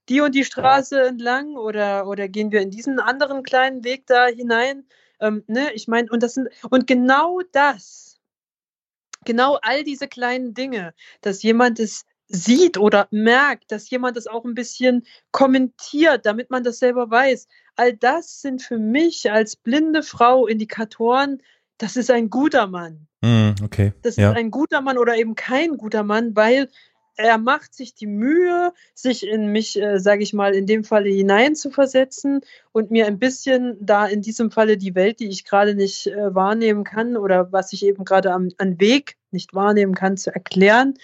B: die und die Straße entlang oder, oder gehen wir in diesen anderen kleinen Weg da hinein? Ähm, ne? Ich meine, und das sind, und genau das, genau all diese kleinen Dinge, dass jemand es sieht oder merkt, dass jemand das auch ein bisschen kommentiert, damit man das selber weiß. All das sind für mich als blinde Frau Indikatoren, das ist ein guter Mann.
A: Mm, okay.
B: Das ja. ist ein guter Mann oder eben kein guter Mann, weil er macht sich die Mühe, sich in mich, äh, sage ich mal, in dem Falle hineinzuversetzen und mir ein bisschen da in diesem Falle die Welt, die ich gerade nicht äh, wahrnehmen kann oder was ich eben gerade am Weg nicht wahrnehmen kann, zu erklären.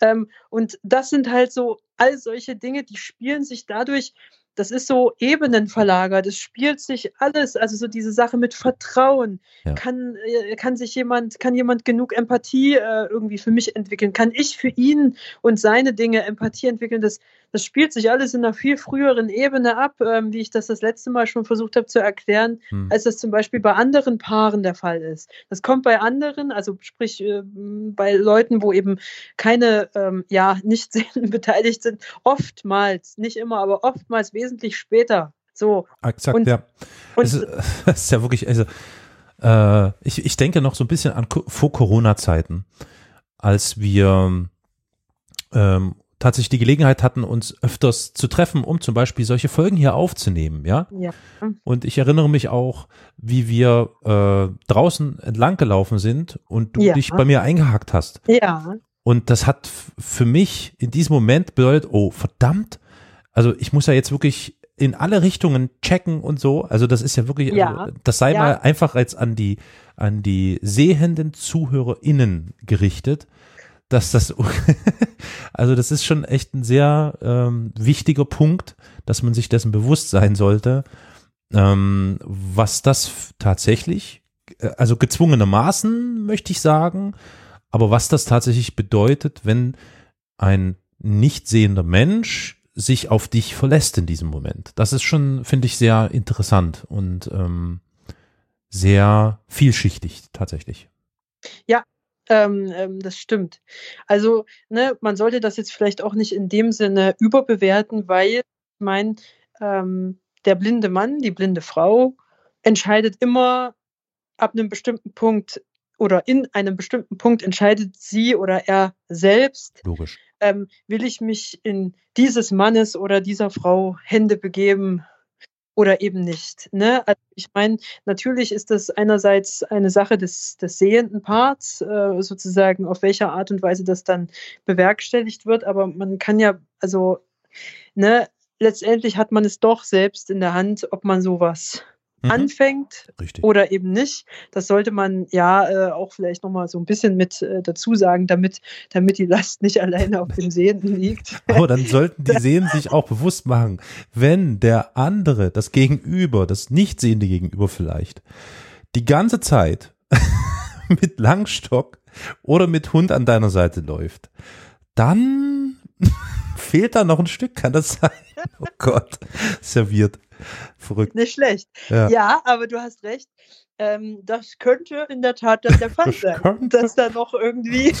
B: Ähm, und das sind halt so all solche Dinge, die spielen sich dadurch das ist so ebenenverlagert. Es spielt sich alles, also so diese Sache mit Vertrauen. Ja. Kann, äh, kann sich jemand, kann jemand genug Empathie äh, irgendwie für mich entwickeln? Kann ich für ihn und seine Dinge Empathie entwickeln? Das, das spielt sich alles in einer viel früheren Ebene ab, ähm, wie ich das das letzte Mal schon versucht habe zu erklären, hm. als das zum Beispiel bei anderen Paaren der Fall ist. Das kommt bei anderen, also sprich äh, bei Leuten, wo eben keine, ähm, ja, nicht beteiligt sind, oftmals, nicht immer, aber oftmals wesentlich wesentlich später. So.
A: Exakt, und, ja. Und es ist, es ist ja wirklich, also äh, ich, ich denke noch so ein bisschen an vor Corona-Zeiten, als wir ähm, tatsächlich die Gelegenheit hatten, uns öfters zu treffen, um zum Beispiel solche Folgen hier aufzunehmen, ja.
B: Ja.
A: Und ich erinnere mich auch, wie wir äh, draußen entlang gelaufen sind und du
B: Ja.
A: dich bei mir eingehakt hast.
B: Ja.
A: Und das hat für mich in diesem Moment bedeutet, oh verdammt, also ich muss ja jetzt wirklich in alle Richtungen checken und so. Also das ist ja wirklich,
B: Ja.
A: also das sei
B: Ja.
A: mal einfach jetzt an die an die sehenden ZuhörerInnen gerichtet, dass das, also das ist schon echt ein sehr ähm, wichtiger Punkt, dass man sich dessen bewusst sein sollte, ähm, was das tatsächlich, äh, also gezwungenermaßen möchte ich sagen, aber was das tatsächlich bedeutet, wenn ein nicht sehender Mensch sich auf dich verlässt in diesem Moment. Das ist schon, finde ich, sehr interessant und ähm, sehr vielschichtig tatsächlich.
B: Ähm, ähm, das stimmt. Also, ne, man sollte das jetzt vielleicht auch nicht in dem Sinne überbewerten, weil, ich meine, ähm, der blinde Mann, die blinde Frau entscheidet immer ab einem bestimmten Punkt oder in einem bestimmten Punkt entscheidet sie oder er selbst,
A: Logisch.
B: ähm, will ich mich in dieses Mannes oder dieser Frau Hände begeben oder eben nicht. Ne? Also ich meine, natürlich ist das einerseits eine Sache des, des sehenden Parts, äh, sozusagen, auf welcher Art und Weise das dann bewerkstelligt wird, aber man kann ja, also, ne, letztendlich hat man es doch selbst in der Hand, ob man sowas
A: Mhm.
B: anfängt
A: Richtig.
B: oder eben nicht. Das sollte man ja äh, auch vielleicht nochmal so ein bisschen mit äh, dazu sagen, damit, damit die Last nicht alleine auf dem Sehenden liegt.
A: Aber dann sollten die Sehenden sich auch bewusst machen, wenn der andere, das Gegenüber, das nicht sehende Gegenüber vielleicht, die ganze Zeit mit Langstock oder mit Hund an deiner Seite läuft, dann fehlt da noch ein Stück, kann das sein? Oh Gott, serviert. Verrückt.
B: Nicht schlecht.
A: Ja.
B: Ja, aber du hast recht. Ähm, das könnte in der Tat dann der Fall sein,
A: könnte.
B: dass da noch irgendwie,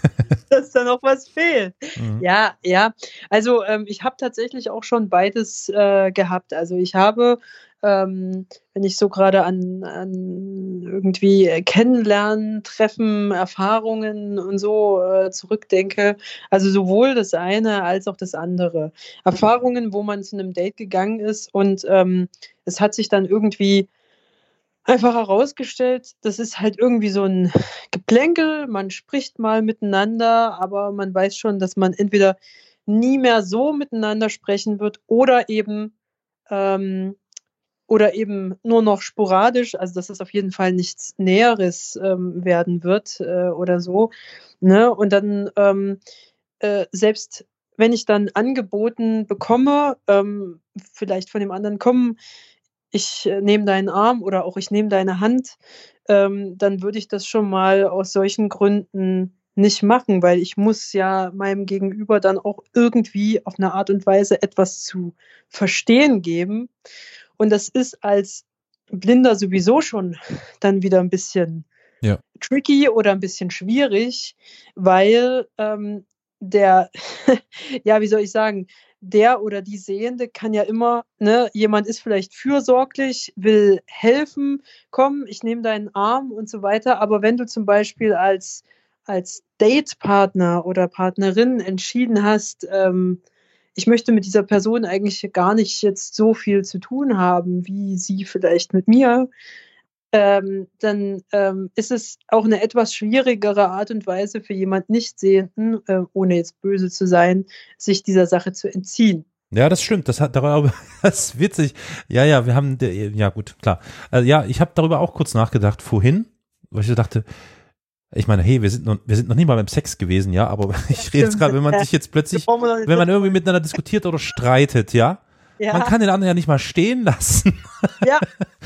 B: dass da noch was fehlt.
A: Mhm.
B: Ja, ja. Also ähm, ich habe tatsächlich auch schon beides äh, gehabt. Also ich habe, ähm, wenn ich so gerade an, an irgendwie Kennenlernen, Treffen, Erfahrungen und so äh, zurückdenke, also sowohl das eine als auch das andere. Erfahrungen, wo man zu einem Date gegangen ist und ähm, es hat sich dann irgendwie einfach herausgestellt, das ist halt irgendwie so ein Geplänkel, man spricht mal miteinander, aber man weiß schon, dass man entweder nie mehr so miteinander sprechen wird oder eben ähm, oder eben nur noch sporadisch, also dass es auf jeden Fall nichts Näheres ähm, werden wird äh, oder so. Ne? Und dann ähm, äh, selbst wenn ich dann angeboten bekomme, ähm, vielleicht von dem anderen kommen, ich äh, nehme deinen Arm oder auch ich nehme deine Hand, ähm, dann würde ich das schon mal aus solchen Gründen nicht machen, weil ich muss ja meinem Gegenüber dann auch irgendwie auf eine Art und Weise etwas zu verstehen geben. Und das ist als Blinder sowieso schon dann wieder ein bisschen
A: Ja.
B: tricky oder ein bisschen schwierig, weil ähm, der, ja, wie soll ich sagen, der oder die Sehende kann ja immer, ne, jemand ist vielleicht fürsorglich, will helfen, komm, ich nehme deinen Arm und so weiter. Aber wenn du zum Beispiel als, als Datepartner oder Partnerin entschieden hast, ähm, ich möchte mit dieser Person eigentlich gar nicht jetzt so viel zu tun haben, wie sie vielleicht mit mir, ähm, dann ähm, ist es auch eine etwas schwierigere Art und Weise für jemand Nichtsehenden, äh, ohne jetzt böse zu sein, sich dieser Sache zu entziehen.
A: Ja, das stimmt. Das hat darüber, das ist witzig. Ja, ja, wir haben, ja gut, klar. Also, ja, ich habe darüber auch kurz nachgedacht vorhin, weil ich dachte, ich meine, hey, wir sind noch, wir sind noch nie mal beim Sex gewesen, ja, aber ich rede jetzt gerade, wenn man sich jetzt plötzlich, wenn man irgendwie miteinander diskutiert oder streitet, ja,
B: ja,
A: man kann den anderen ja nicht mal stehen lassen.
B: ja,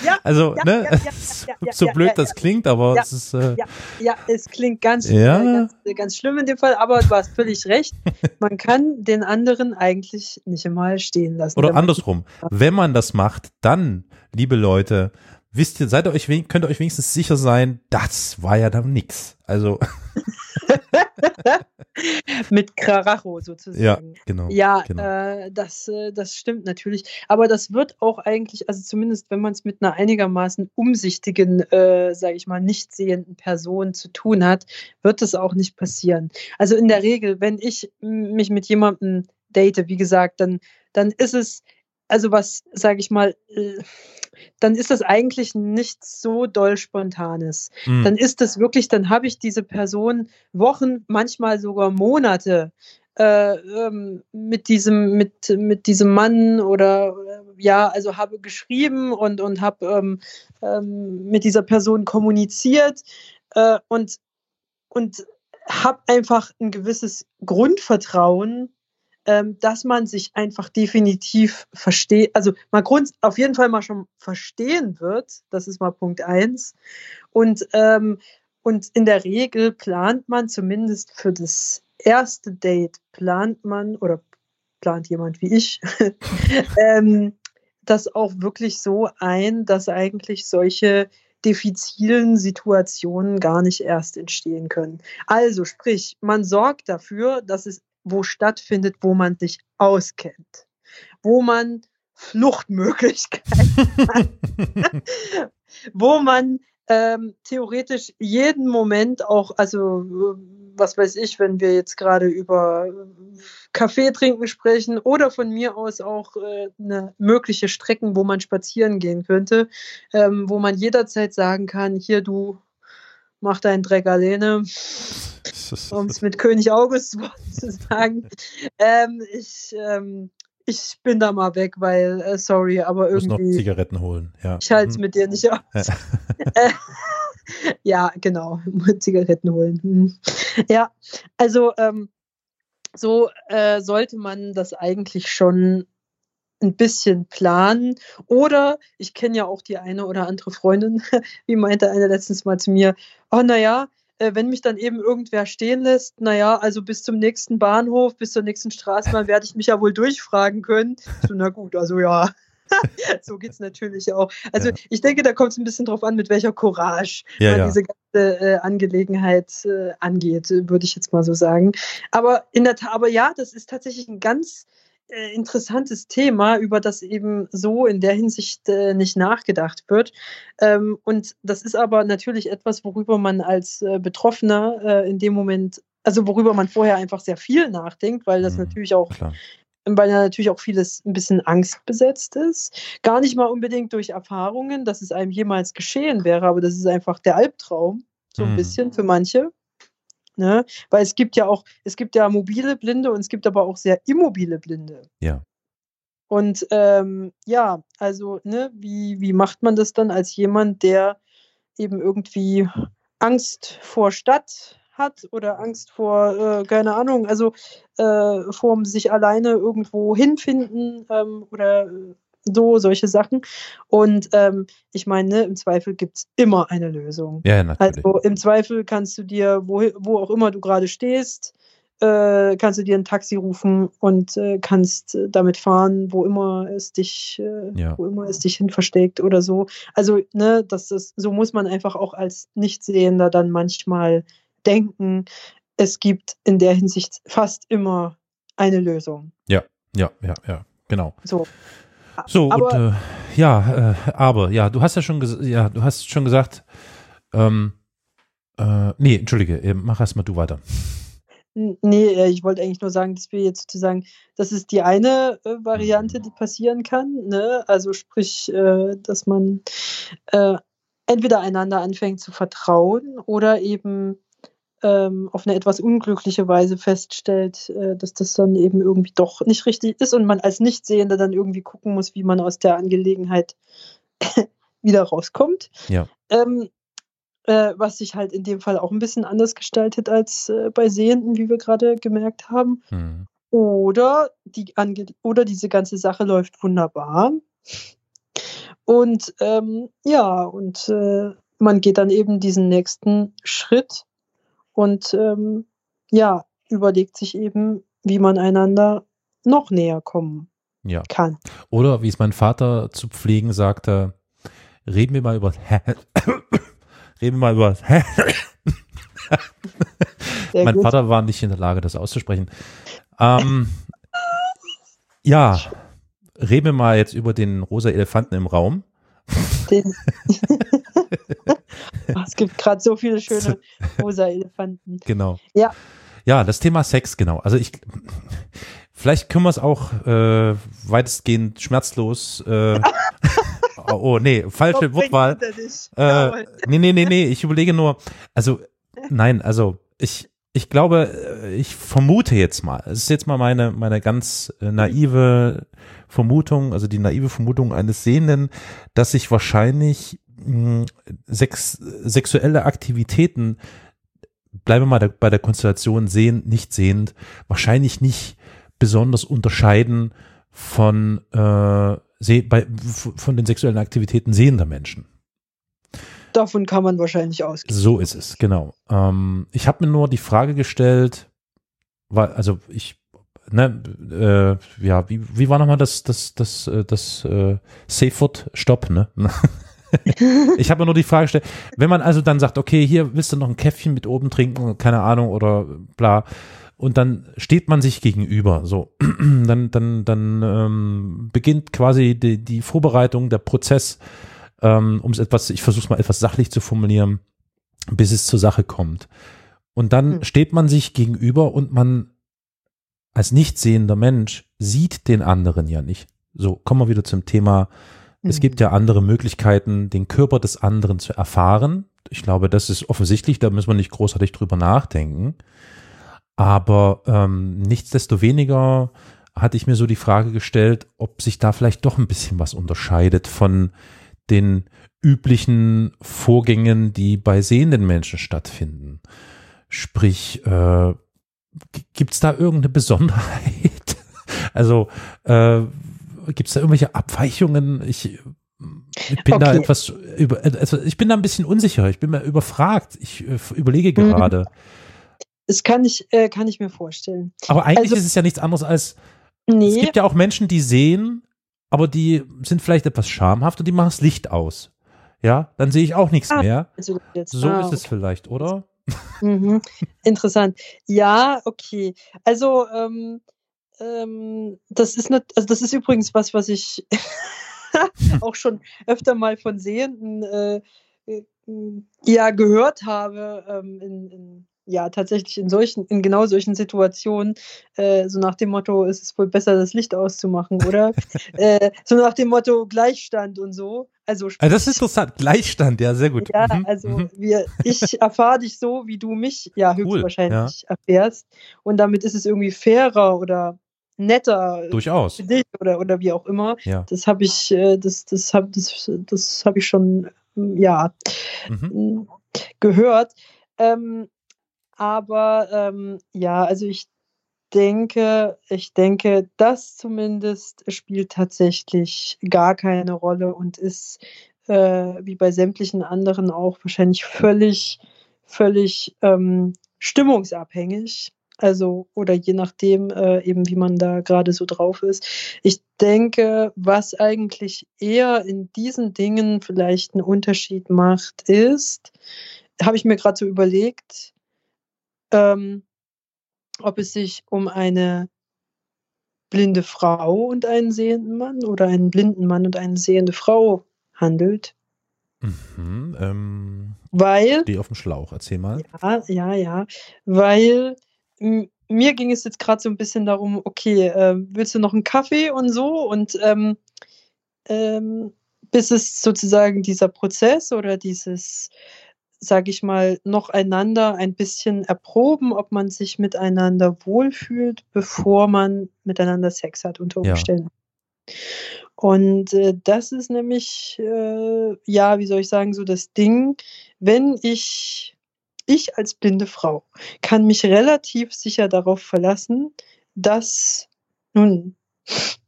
B: ja,
A: Also,
B: ja,
A: ne,
B: ja,
A: so blöd das klingt, aber es ist, äh,
B: ja, es klingt ganz,
A: Ja.
B: äh, ganz, äh, ganz schlimm in dem Fall, aber du hast völlig recht. Man kann den anderen eigentlich nicht einmal stehen lassen.
A: Oder andersrum. Wenn man das macht, dann, liebe Leute, wisst ihr, seid ihr euch, könnt ihr euch wenigstens sicher sein, das war ja dann nix. Also,
B: Mit Kraracho sozusagen.
A: Ja, genau.
B: Ja,
A: genau.
B: Äh, das, äh, das stimmt natürlich. Aber das wird auch eigentlich, also zumindest wenn man es mit einer einigermaßen umsichtigen, äh, sage ich mal, nicht sehenden Person zu tun hat, wird das auch nicht passieren. Also in der Regel, wenn ich mich mit jemandem date, wie gesagt, dann, dann ist es, also was, sage ich mal, äh, dann ist das eigentlich nicht so doll spontanes. Mhm. Dann ist das wirklich, dann habe ich diese Person Wochen, manchmal sogar Monate äh, ähm, mit diesem mit mit diesem Mann oder ja also habe geschrieben und und habe ähm, ähm, mit dieser Person kommuniziert äh, und und habe einfach ein gewisses Grundvertrauen dass man sich einfach definitiv versteht, also mal Grund, auf jeden Fall mal schon verstehen wird. Das ist mal Punkt eins. Und, ähm, und in der Regel plant man zumindest für das erste Date, plant man oder plant jemand wie ich, ähm, das auch wirklich so ein, dass eigentlich solche diffizilen Situationen gar nicht erst entstehen können. Also sprich, man sorgt dafür, dass es wo stattfindet, wo man sich auskennt, wo man Fluchtmöglichkeiten hat, wo man ähm, theoretisch jeden Moment auch, also was weiß ich, wenn wir jetzt gerade über Kaffee trinken sprechen oder von mir aus auch äh, eine mögliche Strecken, wo man spazieren gehen könnte, ähm, wo man jederzeit sagen kann, hier du mach deinen Dreck alleine um es mit König August zu sagen. Ähm, ich, ähm, ich bin da mal weg, weil, äh, sorry, aber irgendwie. Muss
A: noch Zigaretten holen, ja.
B: Ich halte es mhm. mit dir nicht aus. Ja, ja genau, Zigaretten holen. Mhm. Ja, also ähm, so äh, sollte man das eigentlich schon ein bisschen planen. Oder ich kenne ja auch die eine oder andere Freundin, wie meinte eine letztens mal zu mir, oh naja, äh, wenn mich dann eben irgendwer stehen lässt, naja, also bis zum nächsten Bahnhof, bis zur nächsten Straßenbahn werde ich mich ja wohl durchfragen können. So, na gut, also ja. so geht es natürlich auch. Also ja. ich denke, da kommt es ein bisschen drauf an, mit welcher Courage ja, man ja. diese ganze äh, Angelegenheit äh, angeht, würde ich jetzt mal so sagen. Aber in der Tat, aber ja, das ist tatsächlich ein ganz äh, interessantes Thema, über das eben so in der Hinsicht äh, nicht nachgedacht wird. Ähm, und das ist aber natürlich etwas, worüber man als äh, Betroffener äh, in dem Moment, also worüber man vorher einfach sehr viel nachdenkt, weil das mhm, natürlich auch klar weil ja natürlich auch vieles ein bisschen angstbesetzt ist. Gar nicht mal unbedingt durch Erfahrungen, dass es einem jemals geschehen wäre, aber das ist einfach der Albtraum, so ein mhm. bisschen für manche. Ne? Weil es gibt ja auch, es gibt ja mobile Blinde und es gibt aber auch sehr immobile Blinde.
A: Ja.
B: Und ähm, ja, also, ne, wie, wie macht man das dann als jemand, der eben irgendwie Angst vor Stadt hat oder Angst vor, äh, keine Ahnung, also äh, vor sich alleine irgendwo hinfinden ähm, oder so, solche Sachen. Und ähm, ich meine, ne, im Zweifel gibt es immer eine Lösung.
A: Ja, natürlich.
B: Also im Zweifel kannst du dir, wo, wo auch immer du gerade stehst, äh, kannst du dir ein Taxi rufen und äh, kannst damit fahren, wo immer es dich, äh, ja. wo immer es dich hin versteckt oder so. Also, ne, das ist, so muss man einfach auch als Nichtsehender dann manchmal denken. Es gibt in der Hinsicht fast immer eine Lösung.
A: Ja, ja, ja, ja, genau.
B: So.
A: So, aber, und, äh, ja, äh, aber, ja, du hast ja schon, ja, du hast schon gesagt, ähm, äh, nee, entschuldige, äh, mach erstmal du weiter.
B: Nee, äh, ich wollte eigentlich nur sagen, dass wir jetzt sozusagen, das ist die eine äh, Variante, die passieren kann, ne? Also sprich, äh, dass man äh, entweder einander anfängt zu vertrauen oder eben ähm, auf eine etwas unglückliche Weise feststellt, äh, dass das dann eben irgendwie doch nicht richtig ist und man als Nichtsehender dann irgendwie gucken muss, wie man aus der Angelegenheit wieder rauskommt.
A: Ja.
B: Ähm, äh, was sich halt in dem Fall auch ein bisschen anders gestaltet als äh, bei Sehenden, wie wir gerade gemerkt haben. Mhm. Oder, die Ange oder diese ganze Sache läuft wunderbar. Und ähm, ja, und äh, man geht dann eben diesen nächsten Schritt und ähm, ja, überlegt sich eben, wie man einander noch näher kommen
A: ja.
B: kann.
A: Oder wie es mein Vater zu pflegen sagte, reden wir mal über reden wir mal über mein gut. Vater war nicht in der Lage, das auszusprechen. Ähm, ja, reden wir mal jetzt über den rosa Elefanten im Raum. Den
B: es gibt gerade so viele schöne rosa Elefanten.
A: Genau. Ja. Ja, das Thema Sex, genau. Also ich, vielleicht können wir es auch äh, weitestgehend schmerzlos. Äh, oh, nee, falsche Wortwahl. Äh, nee, nee, nee, nee. Ich überlege nur. Also nein, also ich, ich glaube, äh, ich vermute jetzt mal. Es ist jetzt mal meine meine ganz äh, naive Vermutung, also die naive Vermutung eines Sehenden, dass sich wahrscheinlich mh, hm, sex, sexuelle Aktivitäten bleiben wir mal da, bei der Konstellation sehend, nicht sehend, wahrscheinlich nicht besonders unterscheiden von, äh, seh, bei, von den sexuellen Aktivitäten sehender Menschen.
B: Davon kann man wahrscheinlich ausgehen.
A: So ist es, genau. Ähm, ich habe mir nur die Frage gestellt, weil, also ich, ne, äh, ja, wie, wie war nochmal das, das, das, das, das äh, Safe Food Stopp, ne? ich habe mir nur die Frage gestellt, wenn man also dann sagt, okay, hier willst du noch ein Käffchen mit oben trinken, keine Ahnung, oder bla, und dann steht man sich gegenüber, so, dann, dann, dann ähm, beginnt quasi die, die Vorbereitung, der Prozess, ähm, um es etwas, ich versuche es mal etwas sachlich zu formulieren, bis es zur Sache kommt. Und dann hm. steht man sich gegenüber und man als nicht sehender Mensch sieht den anderen ja nicht. So, kommen wir wieder zum Thema es gibt ja andere Möglichkeiten, den Körper des anderen zu erfahren. Ich glaube, das ist offensichtlich, da müssen wir nicht großartig drüber nachdenken. Aber ähm, nichtsdestoweniger hatte ich mir so die Frage gestellt, ob sich da vielleicht doch ein bisschen was unterscheidet von den üblichen Vorgängen, die bei sehenden Menschen stattfinden. Sprich, äh, gibt es da irgendeine Besonderheit? also äh, Gibt es da irgendwelche Abweichungen? Ich, ich bin okay. da etwas über, also ich bin da ein bisschen unsicher. Ich bin mir überfragt. Ich äh, überlege mhm. gerade.
B: Das kann ich, äh, kann ich mir vorstellen.
A: Aber eigentlich also, ist es ja nichts anderes als, nee. es gibt ja auch Menschen, die sehen, aber die sind vielleicht etwas schamhaft und die machen das Licht aus. Ja, dann sehe ich auch nichts ah, mehr. Also so ah, ist es vielleicht, oder?
B: Mhm. Interessant. Ja, okay. Also ähm, ähm, das ist nicht, also das ist übrigens was, was ich auch schon öfter mal von Sehenden äh, äh, ja gehört habe ähm, in, in, ja tatsächlich in solchen, in genau solchen Situationen, äh, so nach dem Motto, ist es wohl besser, das Licht auszumachen, oder? äh, so nach dem Motto Gleichstand und so. Also,
A: also das ist interessant, Gleichstand, ja, sehr gut.
B: Ja, mhm. also mhm. wir, ich erfahre dich so, wie du mich ja höchstwahrscheinlich cool, ja. erfährst. Und damit ist es irgendwie fairer oder netter
A: Durchaus.
B: für dich oder, oder wie auch immer.
A: Ja.
B: Das habe ich, äh, das, das habe das, das hab ich schon ja mhm. gehört. Ähm, aber ähm, ja, also ich denke, ich denke, das zumindest spielt tatsächlich gar keine Rolle und ist äh, wie bei sämtlichen anderen auch wahrscheinlich völlig, völlig ähm, stimmungsabhängig. Also, oder je nachdem, äh, eben wie man da gerade so drauf ist. Ich denke, was eigentlich eher in diesen Dingen vielleicht einen Unterschied macht, ist, habe ich mir gerade so überlegt, ähm, ob es sich um eine blinde Frau und einen sehenden Mann oder einen blinden Mann und eine sehende Frau handelt.
A: Mhm, ähm,
B: weil.
A: Die auf dem Schlauch, erzähl mal.
B: Ja, ja, ja. Weil mir ging es jetzt gerade so ein bisschen darum, okay, äh, willst du noch einen Kaffee und so? Und ähm, ähm, bis es sozusagen dieser Prozess oder dieses, sage ich mal, noch einander ein bisschen erproben, ob man sich miteinander wohlfühlt, bevor man miteinander Sex hat unter Umständen. Ja. Und äh, das ist nämlich, äh, ja, wie soll ich sagen, so das Ding, wenn ich ich als blinde Frau kann mich relativ sicher darauf verlassen, dass nun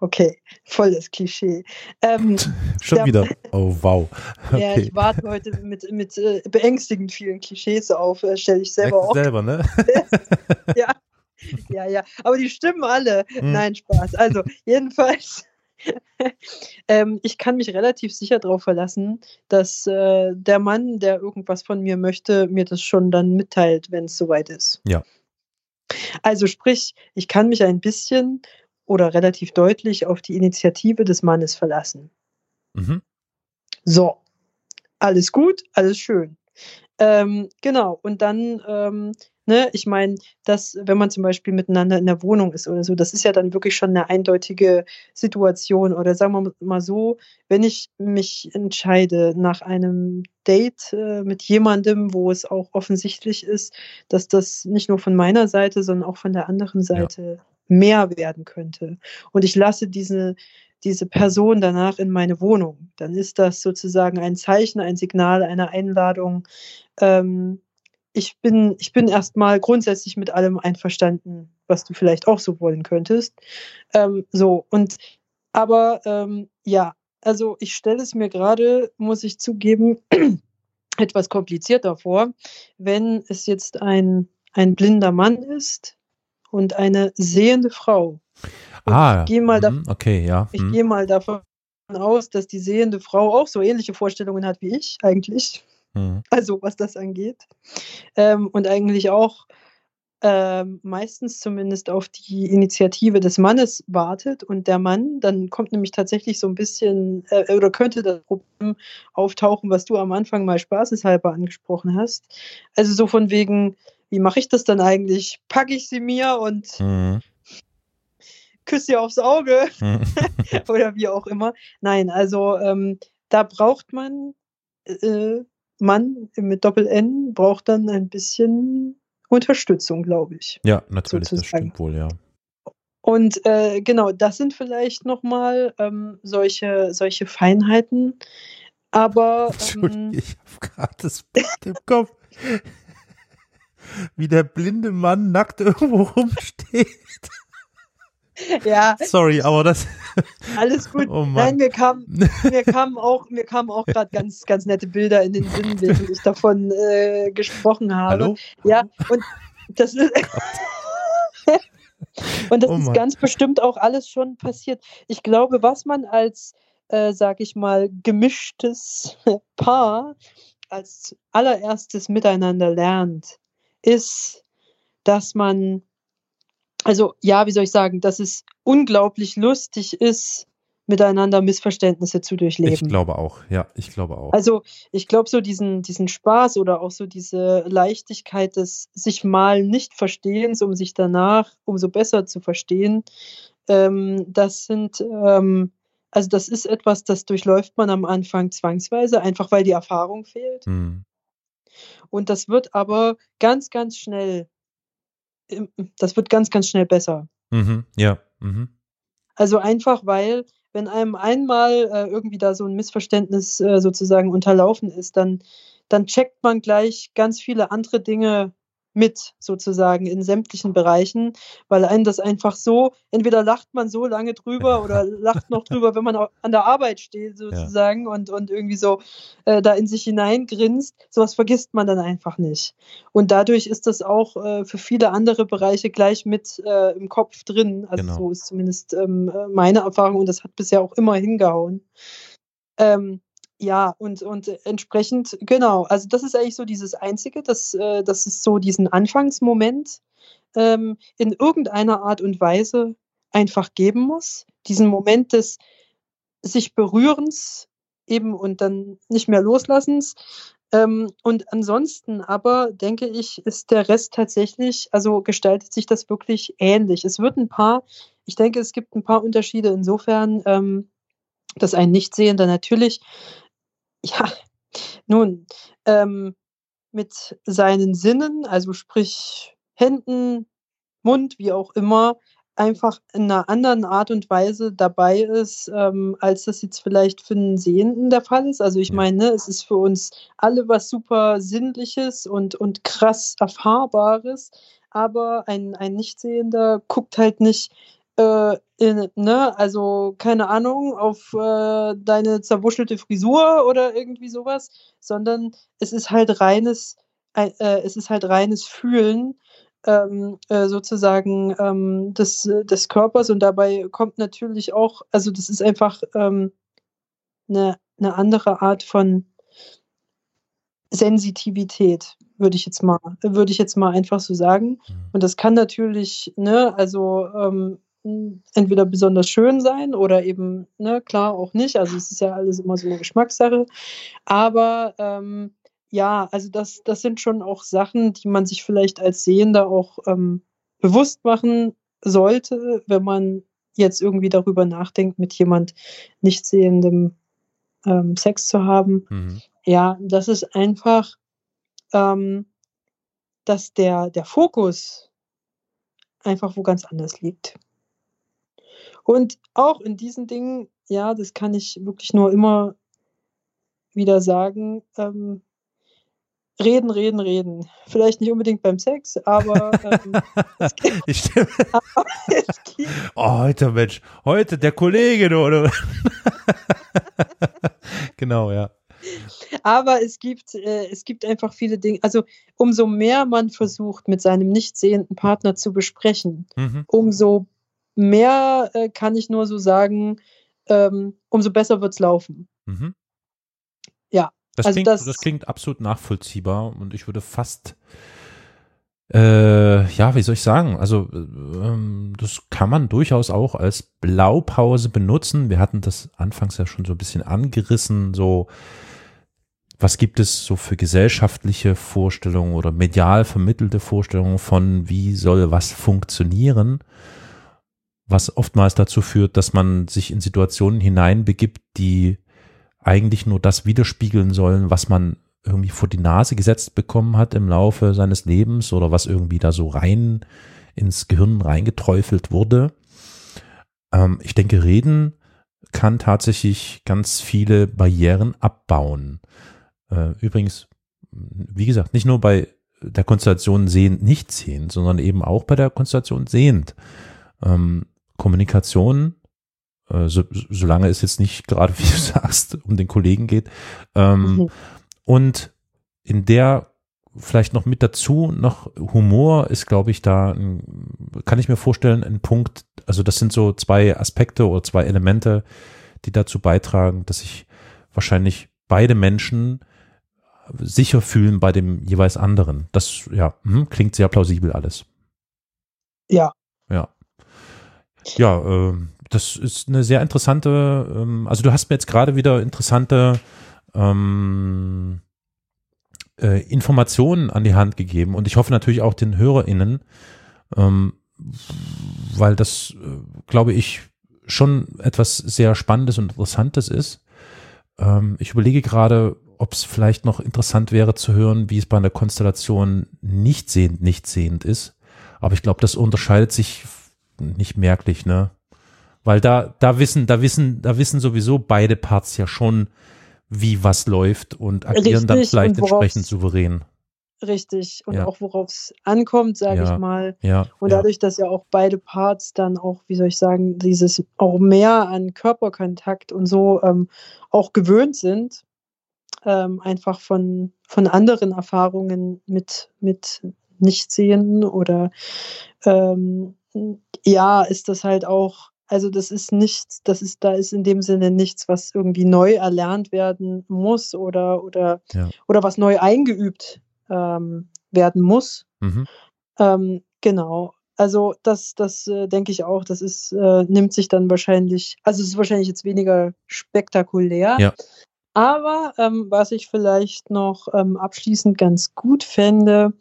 B: Okay, volles Klischee. Ähm,
A: Schon der, wieder. Oh, wow.
B: Okay. Ja, ich warte heute mit, mit äh, beängstigend vielen Klischees auf, äh, stelle ich selber auch.
A: Selber, ne?
B: ja. ja, ja. Aber die stimmen alle. Hm. Nein, Spaß. Also, jedenfalls, ähm, ich kann mich relativ sicher darauf verlassen, dass äh, der Mann, der irgendwas von mir möchte, mir das schon dann mitteilt, wenn es soweit ist.
A: Ja.
B: Also sprich, ich kann mich ein bisschen oder relativ deutlich auf die Initiative des Mannes verlassen.
A: Mhm.
B: So, alles gut, alles schön. Ähm, genau, und dann ähm, Ne, ich meine, dass, wenn man zum Beispiel miteinander in der Wohnung ist oder so, das ist ja dann wirklich schon eine eindeutige Situation. Oder sagen wir mal so, wenn ich mich entscheide nach einem Date äh, mit jemandem, wo es auch offensichtlich ist, dass das nicht nur von meiner Seite, sondern auch von der anderen Seite ja. mehr werden könnte. Und ich lasse diese, diese Person danach in meine Wohnung. Dann ist das sozusagen ein Zeichen, ein Signal, eine Einladung. Ähm, ich bin, ich bin erstmal grundsätzlich mit allem einverstanden, was du vielleicht auch so wollen könntest. Ähm, so, und aber ähm, ja, also ich stelle es mir gerade, muss ich zugeben, etwas komplizierter vor, wenn es jetzt ein, ein blinder Mann ist und eine sehende Frau.
A: Und ah,
B: ich gehe mal,
A: mh, okay, ja.
B: Ich gehe mal davon aus, dass die sehende Frau auch so ähnliche Vorstellungen hat wie ich eigentlich. Mhm. Also was das angeht. Ähm, und eigentlich auch ähm, meistens zumindest auf die Initiative des Mannes wartet und der Mann, dann kommt nämlich tatsächlich so ein bisschen äh, oder könnte das Problem auftauchen, was du am Anfang mal spaßeshalber angesprochen hast. Also so von wegen, wie mache ich das dann eigentlich? Packe ich sie mir und mhm. küsse sie aufs Auge mhm. oder wie auch immer. Nein, also ähm, da braucht man äh, Mann mit Doppel-N braucht dann ein bisschen Unterstützung, glaube ich.
A: Ja, natürlich, sozusagen. das stimmt wohl, ja.
B: Und äh, genau, das sind vielleicht nochmal ähm, solche, solche Feinheiten. Aber.
A: Ähm, ich habe gerade das Bild im Kopf. Wie der blinde Mann nackt irgendwo rumsteht.
B: Ja.
A: Sorry, aber das.
B: Alles gut. Oh Nein, mir kamen mir kam auch, mir kamen auch gerade ganz, ganz nette Bilder in den Sinn, während ich davon äh, gesprochen habe.
A: Hallo?
B: Ja, und das ist. und das oh ist ganz bestimmt auch alles schon passiert. Ich glaube, was man als, äh, sag ich mal, gemischtes Paar als allererstes miteinander lernt, ist, dass man also ja, wie soll ich sagen, dass es unglaublich lustig ist, miteinander Missverständnisse zu durchleben. Ich
A: glaube auch, ja, ich glaube auch.
B: Also ich glaube so diesen, diesen Spaß oder auch so diese Leichtigkeit des sich mal nicht Verstehens, um sich danach umso besser zu verstehen, ähm, das sind, ähm, also das ist etwas, das durchläuft man am Anfang zwangsweise, einfach weil die Erfahrung fehlt. Hm. Und das wird aber ganz, ganz schnell das wird ganz, ganz schnell besser.
A: Mhm, ja. Mhm.
B: Also einfach, weil, wenn einem einmal äh, irgendwie da so ein Missverständnis äh, sozusagen unterlaufen ist, dann, dann checkt man gleich ganz viele andere Dinge mit sozusagen in sämtlichen Bereichen, weil einen das einfach so, entweder lacht man so lange drüber oder lacht noch drüber, wenn man an der Arbeit steht sozusagen ja. und, und irgendwie so äh, da in sich hineingrinst, sowas vergisst man dann einfach nicht. Und dadurch ist das auch äh, für viele andere Bereiche gleich mit äh, im Kopf drin. Also genau. so ist zumindest ähm, meine Erfahrung und das hat bisher auch immer hingehauen. Ähm, ja, und, und entsprechend, genau, also das ist eigentlich so dieses Einzige, dass, äh, dass es so diesen Anfangsmoment ähm, in irgendeiner Art und Weise einfach geben muss. Diesen Moment des sich Berührens eben und dann nicht mehr Loslassens. Ähm, und ansonsten aber, denke ich, ist der Rest tatsächlich, also gestaltet sich das wirklich ähnlich. Es wird ein paar, ich denke, es gibt ein paar Unterschiede insofern, ähm, dass ein Nichtsehender natürlich ja, nun, ähm, mit seinen Sinnen, also sprich Händen, Mund, wie auch immer, einfach in einer anderen Art und Weise dabei ist, ähm, als das jetzt vielleicht für einen Sehenden der Fall ist. Also ich meine, ne, es ist für uns alle was super Sinnliches und, und krass Erfahrbares, aber ein, ein Nichtsehender guckt halt nicht äh, in, ne, also keine Ahnung, auf äh, deine zerwuschelte Frisur oder irgendwie sowas, sondern es ist halt reines, äh, es ist halt reines Fühlen ähm, äh, sozusagen ähm, des, des Körpers und dabei kommt natürlich auch, also das ist einfach ähm, eine, eine andere Art von Sensitivität, würde ich jetzt mal, würde ich jetzt mal einfach so sagen. Mhm. Und das kann natürlich, ne, also ähm, entweder besonders schön sein oder eben, ne, klar auch nicht. Also es ist ja alles immer so eine Geschmackssache. Aber ähm, ja, also das, das sind schon auch Sachen, die man sich vielleicht als Sehender auch ähm, bewusst machen sollte, wenn man jetzt irgendwie darüber nachdenkt, mit jemand nicht sehendem ähm, Sex zu haben. Mhm. Ja, das ist einfach, ähm, dass der, der Fokus einfach wo ganz anders liegt. Und auch in diesen Dingen, ja, das kann ich wirklich nur immer wieder sagen, ähm, reden, reden, reden. Vielleicht nicht unbedingt beim Sex, aber ähm, es gibt,
A: ich stimme. oh, heute, Mensch, heute der Kollege, oder? genau, ja.
B: Aber es gibt, äh, es gibt einfach viele Dinge. Also umso mehr man versucht, mit seinem nicht sehenden Partner zu besprechen, mhm. umso mehr äh, kann ich nur so sagen, ähm, umso besser wird es laufen. Mhm. Ja.
A: Das, also klingt, das, das, klingt absolut nachvollziehbar und ich würde fast, äh, ja, wie soll ich sagen, also ähm, das kann man durchaus auch als Blaupause benutzen. Wir hatten das anfangs ja schon so ein bisschen angerissen, so was gibt es so für gesellschaftliche Vorstellungen oder medial vermittelte Vorstellungen von, wie soll was funktionieren? Was oftmals dazu führt, dass man sich in Situationen hineinbegibt, die eigentlich nur das widerspiegeln sollen, was man irgendwie vor die Nase gesetzt bekommen hat im Laufe seines Lebens oder was irgendwie da so rein ins Gehirn reingeträufelt wurde. Ähm, ich denke, Reden kann tatsächlich ganz viele Barrieren abbauen. Äh, übrigens, wie gesagt, nicht nur bei der Konstellation sehend, nicht sehend, sondern eben auch bei der Konstellation sehend. Ähm, Kommunikation, äh, so, solange es jetzt nicht gerade, wie du sagst, um den Kollegen geht. Ähm, mhm. Und in der vielleicht noch mit dazu noch Humor ist, glaube ich, da, kann ich mir vorstellen, ein Punkt, also das sind so zwei Aspekte oder zwei Elemente, die dazu beitragen, dass sich wahrscheinlich beide Menschen sicher fühlen bei dem jeweils anderen. Das, ja, hm, klingt sehr plausibel alles.
B: Ja.
A: Ja, äh, das ist eine sehr interessante, ähm, also du hast mir jetzt gerade wieder interessante ähm, äh, Informationen an die Hand gegeben und ich hoffe natürlich auch den HörerInnen, ähm, weil das, äh, glaube ich, schon etwas sehr Spannendes und Interessantes ist. Ähm, ich überlege gerade, ob es vielleicht noch interessant wäre zu hören, wie es bei einer Konstellation nicht sehend, nicht sehend ist. Aber ich glaube, das unterscheidet sich nicht merklich, ne? Weil da, da wissen, da wissen, da wissen sowieso beide Parts ja schon, wie was läuft und agieren Richtig, dann vielleicht entsprechend souverän.
B: Richtig. Und ja. auch worauf es ankommt, sage
A: ja.
B: ich mal.
A: Ja.
B: Und dadurch, dass ja auch beide Parts dann auch, wie soll ich sagen, dieses auch mehr an Körperkontakt und so ähm, auch gewöhnt sind, ähm, einfach von, von anderen Erfahrungen mit, mit Nichtsehenden oder ähm, ja, ist das halt auch, also das ist nichts, das ist, da ist in dem Sinne nichts, was irgendwie neu erlernt werden muss oder, oder, ja. oder was neu eingeübt ähm, werden muss. Mhm. Ähm, genau. Also das, das äh, denke ich auch, das ist, äh, nimmt sich dann wahrscheinlich, also es ist wahrscheinlich jetzt weniger spektakulär.
A: Ja.
B: Aber ähm, was ich vielleicht noch ähm, abschließend ganz gut fände,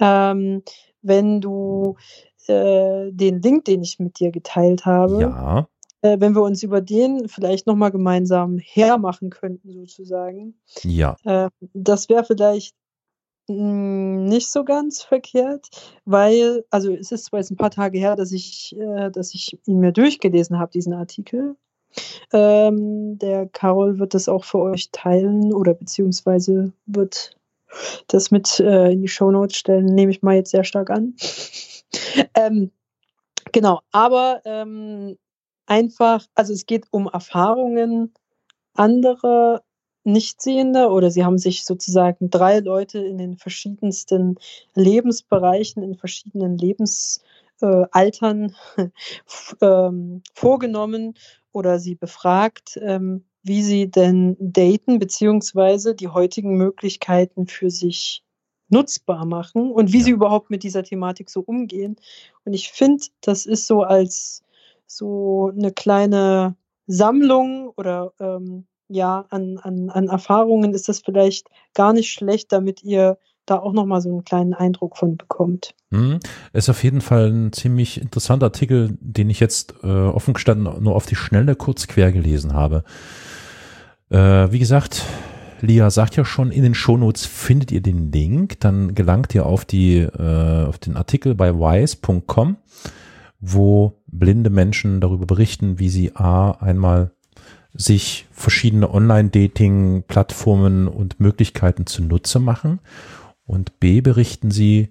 B: ähm, wenn du äh, den Link, den ich mit dir geteilt habe,
A: ja.
B: äh, wenn wir uns über den vielleicht nochmal gemeinsam hermachen könnten, sozusagen.
A: Ja.
B: Äh, das wäre vielleicht mh, hm, nicht so ganz verkehrt, weil, also es ist zwar jetzt ein paar Tage her, dass ich, äh, dass ich ihn mir durchgelesen habe, diesen Artikel. Ähm, der Carol wird das auch für euch teilen oder beziehungsweise wird das mit äh, in die Shownotes stellen, nehme ich mal jetzt sehr stark an. Ähm, genau, aber ähm, einfach, also es geht um Erfahrungen anderer Nichtsehender oder sie haben sich sozusagen drei Leute in den verschiedensten Lebensbereichen, in verschiedenen Lebensaltern äh, ähm, vorgenommen oder sie befragt, ähm, wie sie denn daten, beziehungsweise die heutigen Möglichkeiten für sich nutzbar machen und wie ja. sie überhaupt mit dieser Thematik so umgehen. Und ich finde, das ist so als so eine kleine Sammlung oder ähm, ja, an, an, an Erfahrungen ist das vielleicht gar nicht schlecht, damit ihr da auch nochmal so einen kleinen Eindruck von bekommt.
A: Mhm. Ist auf jeden Fall ein ziemlich interessanter Artikel, den ich jetzt äh, offen gestanden nur auf die Schnelle kurz quer gelesen habe. Äh, wie gesagt, Lia sagt ja schon, in den Shownotes findet ihr den Link, dann gelangt ihr auf die, äh, auf den Artikel bei wise.com, wo blinde Menschen darüber berichten, wie sie A, einmal sich verschiedene Online-Dating-Plattformen und Möglichkeiten zunutze machen und B, berichten sie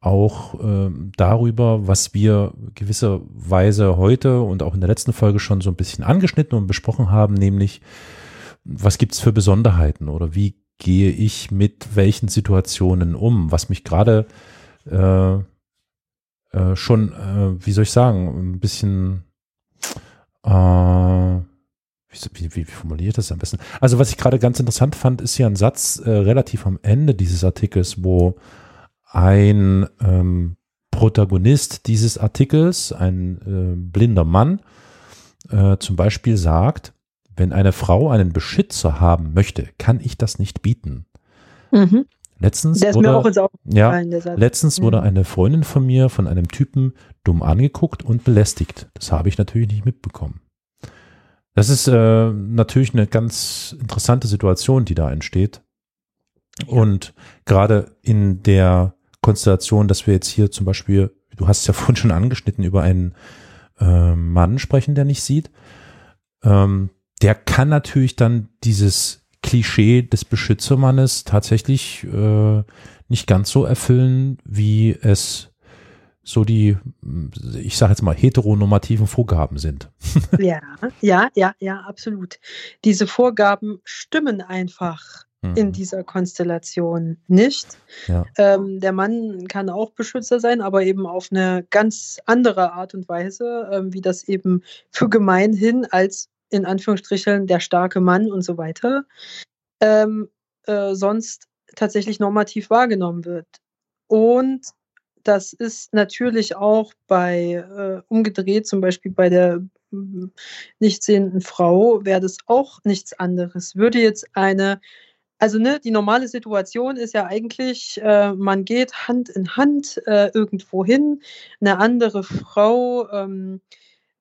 A: auch äh, darüber, was wir gewisserweise heute und auch in der letzten Folge schon so ein bisschen angeschnitten und besprochen haben, nämlich was gibt's für Besonderheiten oder wie gehe ich mit welchen Situationen um, was mich gerade äh, äh, schon, äh, wie soll ich sagen, ein bisschen, äh, wie, wie, wie formuliert das am besten? Also was ich gerade ganz interessant fand, ist ja ein Satz äh, relativ am Ende dieses Artikels, wo ein ähm, Protagonist dieses Artikels, ein äh, blinder Mann, äh, zum Beispiel sagt, wenn eine Frau einen Beschützer haben möchte, kann ich das nicht bieten. Mhm. Letztens, wurde, ja, letztens mhm. wurde eine Freundin von mir von einem Typen dumm angeguckt und belästigt. Das habe ich natürlich nicht mitbekommen. Das ist äh, natürlich eine ganz interessante Situation, die da entsteht. Ja. Und gerade in der Konstellation, dass wir jetzt hier zum Beispiel, du hast es ja vorhin schon angeschnitten, über einen äh, Mann sprechen, der nicht sieht. Ähm, der kann natürlich dann dieses Klischee des Beschützermannes tatsächlich äh, nicht ganz so erfüllen, wie es so die, ich sage jetzt mal, heteronormativen Vorgaben sind.
B: ja, ja, ja, ja, absolut. Diese Vorgaben stimmen einfach in mhm. dieser Konstellation nicht. Ja. Ähm, der Mann kann auch Beschützer sein, aber eben auf eine ganz andere Art und Weise, ähm, wie das eben für gemeinhin als in Anführungsstrichen der starke Mann und so weiter, ähm, äh, sonst tatsächlich normativ wahrgenommen wird. Und das ist natürlich auch bei äh, umgedreht, zum Beispiel bei der äh, nicht sehenden Frau, wäre das auch nichts anderes. Würde jetzt eine, also ne, die normale Situation ist ja eigentlich, äh, man geht Hand in Hand äh, irgendwo hin, eine andere Frau ähm,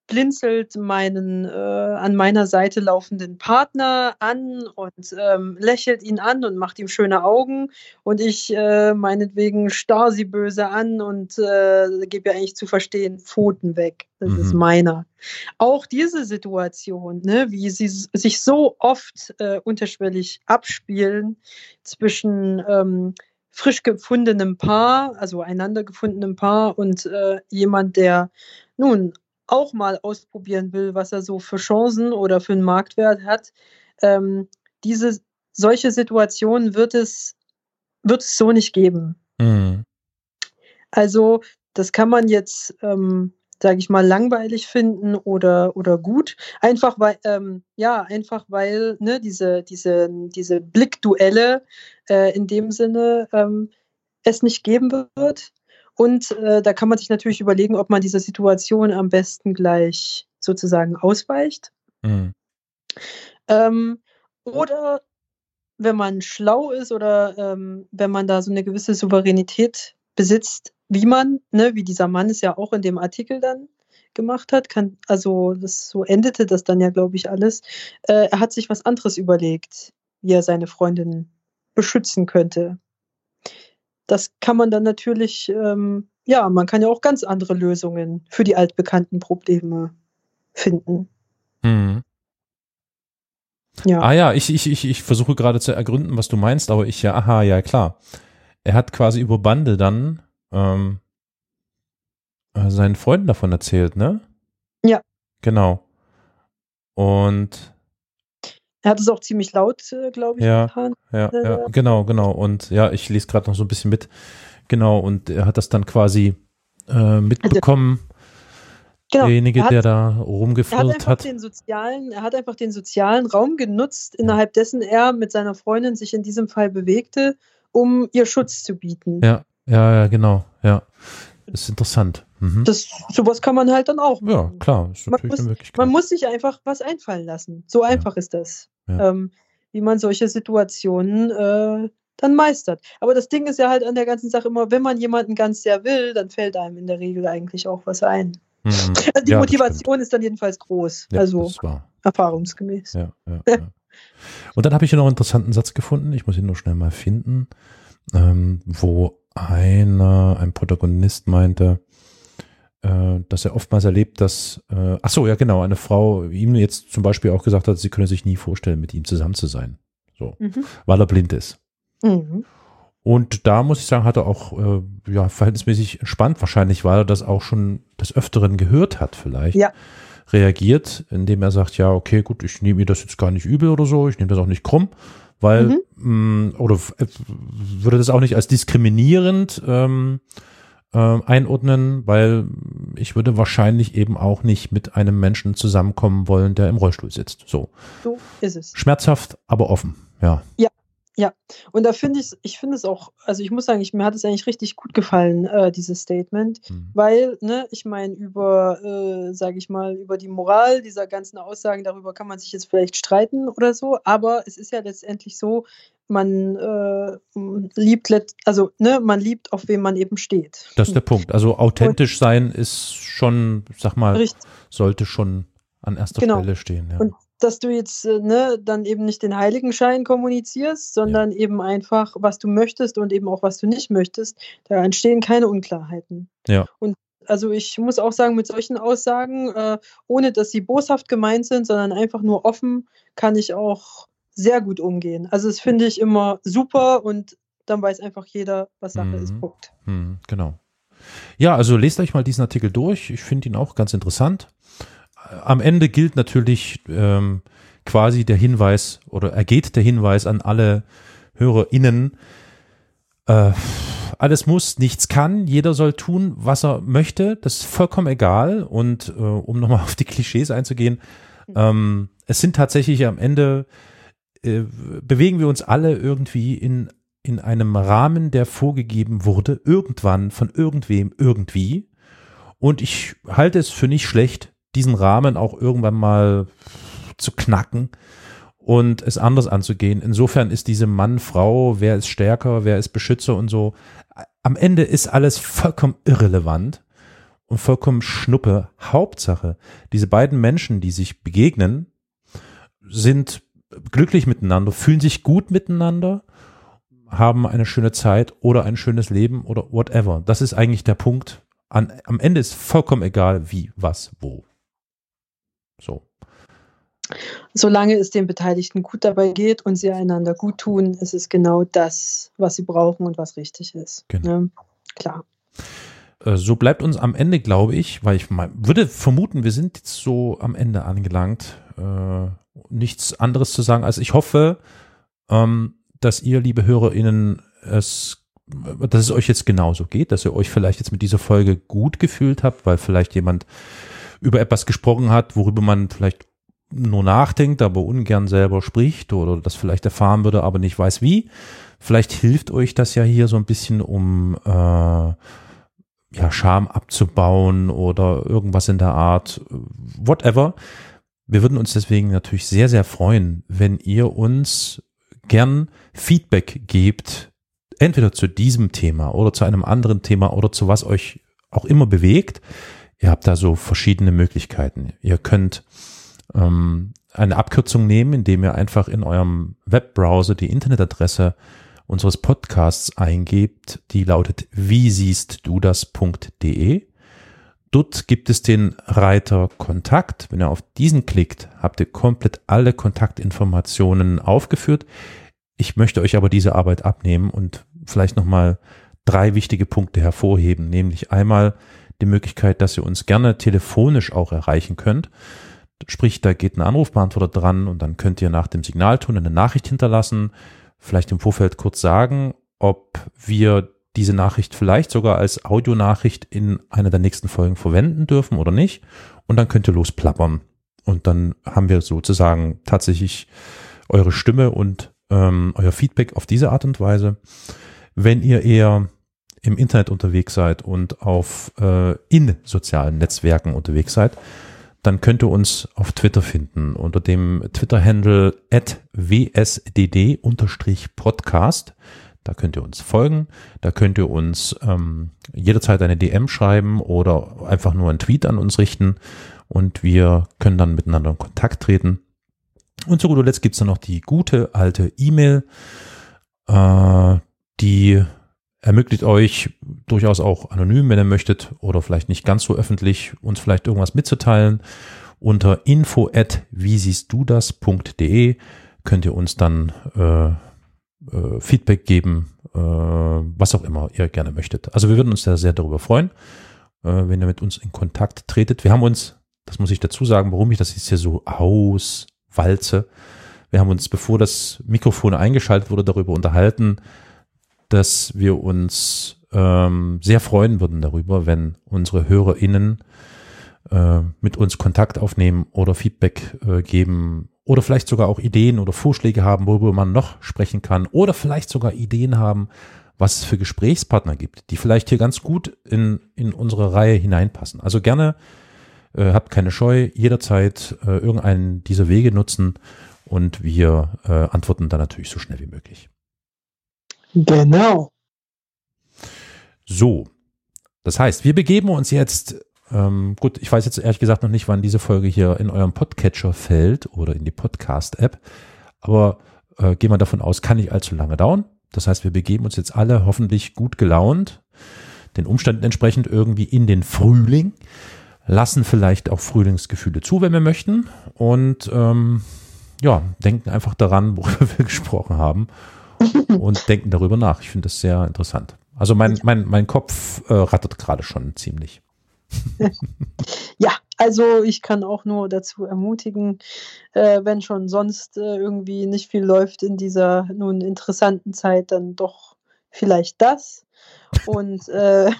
B: blinzelt meinen äh, an meiner Seite laufenden Partner an und ähm, lächelt ihn an und macht ihm schöne Augen und ich äh, meinetwegen starr sie böse an und äh, gebe ja eigentlich zu verstehen, Pfoten weg. Das mhm. ist meiner. Auch diese Situation, ne, wie sie sich so oft äh, unterschwellig abspielen zwischen ähm, frisch gefundenem Paar, also einander gefundenem Paar und äh, jemand, der nun auch mal ausprobieren will, was er so für Chancen oder für einen Marktwert hat, ähm, diese solche Situationen wird es, wird es so nicht geben. Mhm. Also, das kann man jetzt, ähm, sage ich mal, langweilig finden oder, oder gut. Einfach weil, ähm, ja, einfach weil ne, diese, diese, diese Blickduelle äh, in dem Sinne ähm, es nicht geben wird. Und äh, da kann man sich natürlich überlegen, ob man dieser Situation am besten gleich sozusagen ausweicht. Mhm. Ähm, oder wenn man schlau ist oder ähm, wenn man da so eine gewisse Souveränität besitzt, wie man, ne, wie dieser Mann es ja auch in dem Artikel dann gemacht hat, kann, also das so endete das dann ja, glaube ich, alles. Äh, er hat sich was anderes überlegt, wie er seine Freundin beschützen könnte das kann man dann natürlich, ähm, ja, man kann ja auch ganz andere Lösungen für die altbekannten Probleme finden. Hm.
A: Ja. Ah ja, ich, ich, ich, ich versuche gerade zu ergründen, was du meinst, aber ich ja, aha, ja klar. Er hat quasi über Bande dann ähm, äh, seinen Freunden davon erzählt, ne?
B: Ja.
A: Genau. Und
B: Er hat es auch ziemlich laut, äh, glaube ich,
A: ja,
B: getan.
A: Ja, ja, genau, genau. Und ja, ich lese gerade noch so ein bisschen mit. Genau, und er hat das dann quasi äh, mitbekommen. Genau, derjenige, hat, der da rumgeflirrt hat.
B: Den sozialen, er hat einfach den sozialen Raum genutzt, innerhalb dessen er mit seiner Freundin sich in diesem Fall bewegte, um ihr Schutz zu bieten.
A: Ja, ja, ja, genau, ja. Das ist interessant.
B: Mhm. Das, sowas kann man halt dann auch
A: machen. Ja, klar, ist
B: man muss, man muss, sich einfach was einfallen lassen. So einfach ja. ist das. Ja. Ähm, wie man solche Situationen äh, dann meistert. Aber das Ding ist ja halt an der ganzen Sache immer, wenn man jemanden ganz sehr will, dann fällt einem in der Regel eigentlich auch was ein. Mhm. Also die ja, Motivation ist dann jedenfalls groß. Ja, also erfahrungsgemäß.
A: Ja, ja, Und dann habe ich hier noch einen interessanten Satz gefunden. Ich muss ihn nur schnell mal finden, ähm, wo einer, ein Protagonist meinte, äh, dass er oftmals erlebt, dass, äh, ach so, ja genau, eine Frau ihm jetzt zum Beispiel auch gesagt hat, sie könne sich nie vorstellen, mit ihm zusammen zu sein. So, mhm. weil er blind ist. Mhm. Und da muss ich sagen, hat er auch äh, ja, verhältnismäßig entspannt, wahrscheinlich, weil er das auch schon des Öfteren gehört hat, vielleicht. Ja. Reagiert, indem er sagt, ja, okay, gut, ich nehme mir das jetzt gar nicht übel oder so, ich nehme das auch nicht krumm, weil, mhm. mh, mm, oder äh, würde das auch nicht als diskriminierend ähm, äh, einordnen, weil ich würde wahrscheinlich eben auch nicht mit einem Menschen zusammenkommen wollen, der im Rollstuhl sitzt. So.
B: So ist es.
A: Schmerzhaft, aber offen, ja.
B: Ja, ja, und da finde ich, ich finde es auch, also ich muss sagen, ich, mir hat es eigentlich richtig gut gefallen, äh, dieses Statement, mhm. weil, ne, ich meine, über, äh, sage ich mal, über die Moral dieser ganzen Aussagen, darüber kann man sich jetzt vielleicht streiten oder so, aber es ist ja letztendlich so, man äh, liebt, also, ne, man liebt, auf wem man eben steht.
A: Das ist der Punkt. Also authentisch und, sein ist schon, sag mal, richtig. sollte schon an erster genau. Stelle stehen. Ja.
B: Und dass du jetzt äh, ne, dann eben nicht den Heiligenschein kommunizierst, sondern ja. eben einfach, was du möchtest und eben auch, was du nicht möchtest. Da entstehen keine Unklarheiten.
A: Ja.
B: Und also ich muss auch sagen, mit solchen Aussagen, äh, ohne dass sie boshaft gemeint sind, sondern einfach nur offen, kann ich auch sehr gut umgehen. Also das finde ich immer super und dann weiß einfach jeder, was Sache mhm. ist. Punkt.
A: Mhm, genau. Ja, also lest euch mal diesen Artikel durch. Ich finde ihn auch ganz interessant am Ende gilt natürlich ähm, quasi der Hinweis oder ergeht der Hinweis an alle HörerInnen, äh, alles muss, nichts kann, jeder soll tun, was er möchte, das ist vollkommen egal. Und äh, um nochmal auf die Klischees einzugehen, ähm, es sind tatsächlich am Ende, äh, bewegen wir uns alle irgendwie in, in einem Rahmen, der vorgegeben wurde, irgendwann von irgendwem irgendwie. Und ich halte es für nicht schlecht, diesen Rahmen auch irgendwann mal zu knacken und es anders anzugehen. Insofern ist diese Mann, Frau, wer ist stärker, wer ist Beschützer und so. Am Ende ist alles vollkommen irrelevant und vollkommen Schnuppe. Hauptsache, diese beiden Menschen, die sich begegnen, sind glücklich miteinander, fühlen sich gut miteinander, haben eine schöne Zeit oder ein schönes Leben oder whatever. Das ist eigentlich der Punkt. An, am Ende ist vollkommen egal, wie, was, wo. So.
B: Solange es den Beteiligten gut dabei geht und sie einander gut tun, ist es genau das, was sie brauchen und was richtig ist. Genau. Ne? Klar.
A: Äh, so bleibt uns am Ende, glaube ich, weil ich mal, würde vermuten, wir sind jetzt so am Ende angelangt, äh, nichts anderes zu sagen, als ich hoffe, ähm, dass ihr, liebe HörerInnen, es, dass es euch jetzt genauso geht, dass ihr euch vielleicht jetzt mit dieser Folge gut gefühlt habt, weil vielleicht jemand über etwas gesprochen hat, worüber man vielleicht nur nachdenkt, aber ungern selber spricht oder das vielleicht erfahren würde, aber nicht weiß wie. Vielleicht hilft euch das ja hier so ein bisschen, um äh, ja, Scham abzubauen oder irgendwas in der Art, whatever. Wir würden uns deswegen natürlich sehr, sehr freuen, wenn ihr uns gern Feedback gebt, entweder zu diesem Thema oder zu einem anderen Thema oder zu was euch auch immer bewegt. Ihr habt da so verschiedene Möglichkeiten. Ihr könnt ähm, eine Abkürzung nehmen, indem ihr einfach in eurem Webbrowser die Internetadresse unseres Podcasts eingebt, die lautet wie siehst du das.de. Dort gibt es den Reiter Kontakt. Wenn ihr auf diesen klickt, habt ihr komplett alle Kontaktinformationen aufgeführt. Ich möchte euch aber diese Arbeit abnehmen und vielleicht nochmal drei wichtige Punkte hervorheben, nämlich einmal die Möglichkeit, dass ihr uns gerne telefonisch auch erreichen könnt. Sprich, da geht ein Anrufbeantworter dran und dann könnt ihr nach dem Signalton eine Nachricht hinterlassen, vielleicht im Vorfeld kurz sagen, ob wir diese Nachricht vielleicht sogar als Audionachricht in einer der nächsten Folgen verwenden dürfen oder nicht. Und dann könnt ihr losplappern. Und dann haben wir sozusagen tatsächlich eure Stimme und ähm, euer Feedback auf diese Art und Weise. Wenn ihr eher im Internet unterwegs seid und auf äh, in sozialen Netzwerken unterwegs seid, dann könnt ihr uns auf Twitter finden unter dem Twitter-Handle wsdd-podcast. Da könnt ihr uns folgen, da könnt ihr uns ähm, jederzeit eine DM schreiben oder einfach nur einen Tweet an uns richten und wir können dann miteinander in Kontakt treten. Und zu guter Letzt gibt's dann noch die gute alte E-Mail, äh, die ermöglicht euch durchaus auch anonym, wenn ihr möchtet, oder vielleicht nicht ganz so öffentlich, uns vielleicht irgendwas mitzuteilen. Unter info at wie siehst du das.de könnt ihr uns dann äh, äh, Feedback geben, äh, was auch immer ihr gerne möchtet. Also wir würden uns da sehr darüber freuen, äh, wenn ihr mit uns in Kontakt tretet. Wir haben uns, das muss ich dazu sagen, warum ich das jetzt hier so auswalze. Wir haben uns, bevor das Mikrofon eingeschaltet wurde, darüber unterhalten, dass wir uns ähm, sehr freuen würden darüber, wenn unsere HörerInnen äh, mit uns Kontakt aufnehmen oder Feedback äh, geben oder vielleicht sogar auch Ideen oder Vorschläge haben, worüber man noch sprechen kann oder vielleicht sogar Ideen haben, was es für Gesprächspartner gibt, die vielleicht hier ganz gut in, in unsere Reihe hineinpassen. Also gerne, äh, habt keine Scheu, jederzeit äh, irgendeinen dieser Wege nutzen und wir äh, antworten dann natürlich so schnell wie möglich.
B: Genau.
A: So, das heißt, wir begeben uns jetzt, ähm, gut, ich weiß jetzt ehrlich gesagt noch nicht, wann diese Folge hier in eurem Podcatcher fällt oder in die Podcast-App, aber äh, gehen wir davon aus, kann nicht allzu lange dauern. Das heißt, wir begeben uns jetzt alle hoffentlich gut gelaunt, den Umständen entsprechend irgendwie in den Frühling, lassen vielleicht auch Frühlingsgefühle zu, wenn wir möchten und ähm, ja, denken einfach daran, worüber wir gesprochen haben und denken darüber nach. Ich finde das sehr interessant. Also mein, mein, mein Kopf äh, rattert gerade schon ziemlich.
B: ja, also ich kann auch nur dazu ermutigen, äh, wenn schon sonst äh, irgendwie nicht viel läuft in dieser nun interessanten Zeit, dann doch vielleicht das. Und, äh,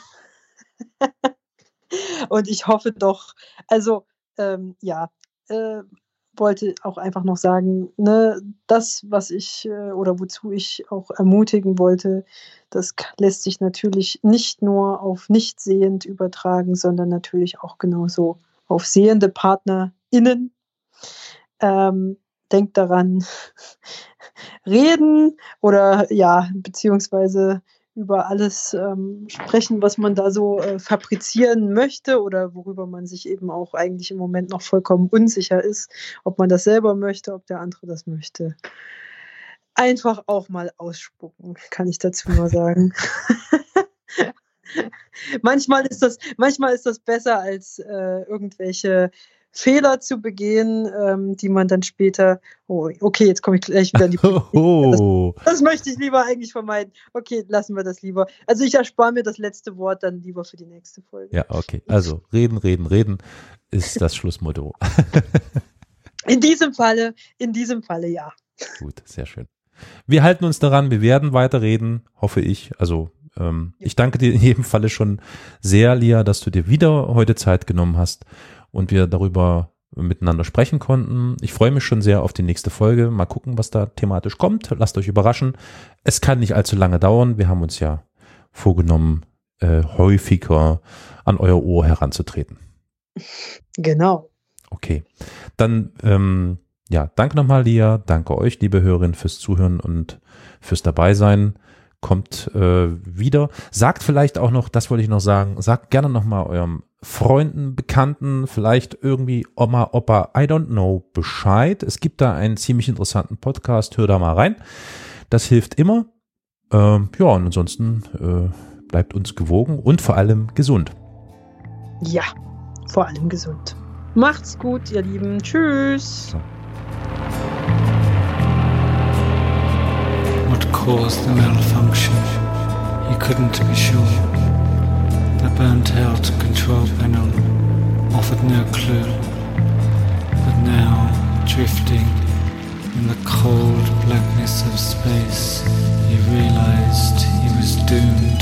B: und ich hoffe doch, also ähm, ja, äh, wollte auch einfach noch sagen, ne, das, was ich äh, oder wozu ich auch ermutigen wollte, das lässt sich natürlich nicht nur auf nicht sehend übertragen, sondern natürlich auch genauso auf sehende PartnerInnen. Ähm, denkt daran, reden oder ja, beziehungsweise über alles ähm, sprechen, was man da so äh, fabrizieren möchte oder worüber man sich eben auch eigentlich im Moment noch vollkommen unsicher ist, ob man das selber möchte, ob der andere das möchte. Einfach auch mal ausspucken, kann ich dazu nur sagen. manchmal, ist das, manchmal ist das besser als äh, irgendwelche Fehler zu begehen, ähm, die man dann später, oh, okay, jetzt komme ich gleich wieder in die
A: oh.
B: das, das, möchte ich lieber eigentlich vermeiden. Okay, lassen wir das lieber. Also ich erspare mir das letzte Wort dann lieber für die nächste Folge.
A: Ja, okay. Also reden, reden, reden ist das Schlussmotto.
B: in diesem Falle, in diesem Falle ja.
A: Gut, sehr schön. Wir halten uns daran, wir werden weiterreden, hoffe ich. Also ähm, ja. ich danke dir in jedem Falle schon sehr, Lia, dass du dir wieder heute Zeit genommen hast und wir darüber miteinander sprechen konnten. Ich freue mich schon sehr auf die nächste Folge. Mal gucken, was da thematisch kommt. Lasst euch überraschen. Es kann nicht allzu lange dauern. Wir haben uns ja vorgenommen, äh, häufiger an euer Ohr heranzutreten.
B: Genau.
A: Okay. Dann, ähm, ja, danke nochmal, Lia. Danke euch, liebe Hörerin, fürs Zuhören und fürs Dabeisein. Kommt äh, wieder. Sagt vielleicht auch noch, das wollte ich noch sagen, sagt gerne nochmal eurem Freunden, Bekannten, vielleicht irgendwie Oma, Opa, I don't know Bescheid. Es gibt da einen ziemlich interessanten Podcast, hör da mal rein. Das hilft immer. Ähm, ja, und ansonsten äh, bleibt uns gewogen und vor allem gesund.
B: Ja, vor allem gesund. Macht's gut, ihr Lieben. Tschüss. So. What caused the malfunction? He couldn't be sure. The burnt-out control panel offered no clue, but
C: now, drifting in the cold blackness of space, he realized he was doomed.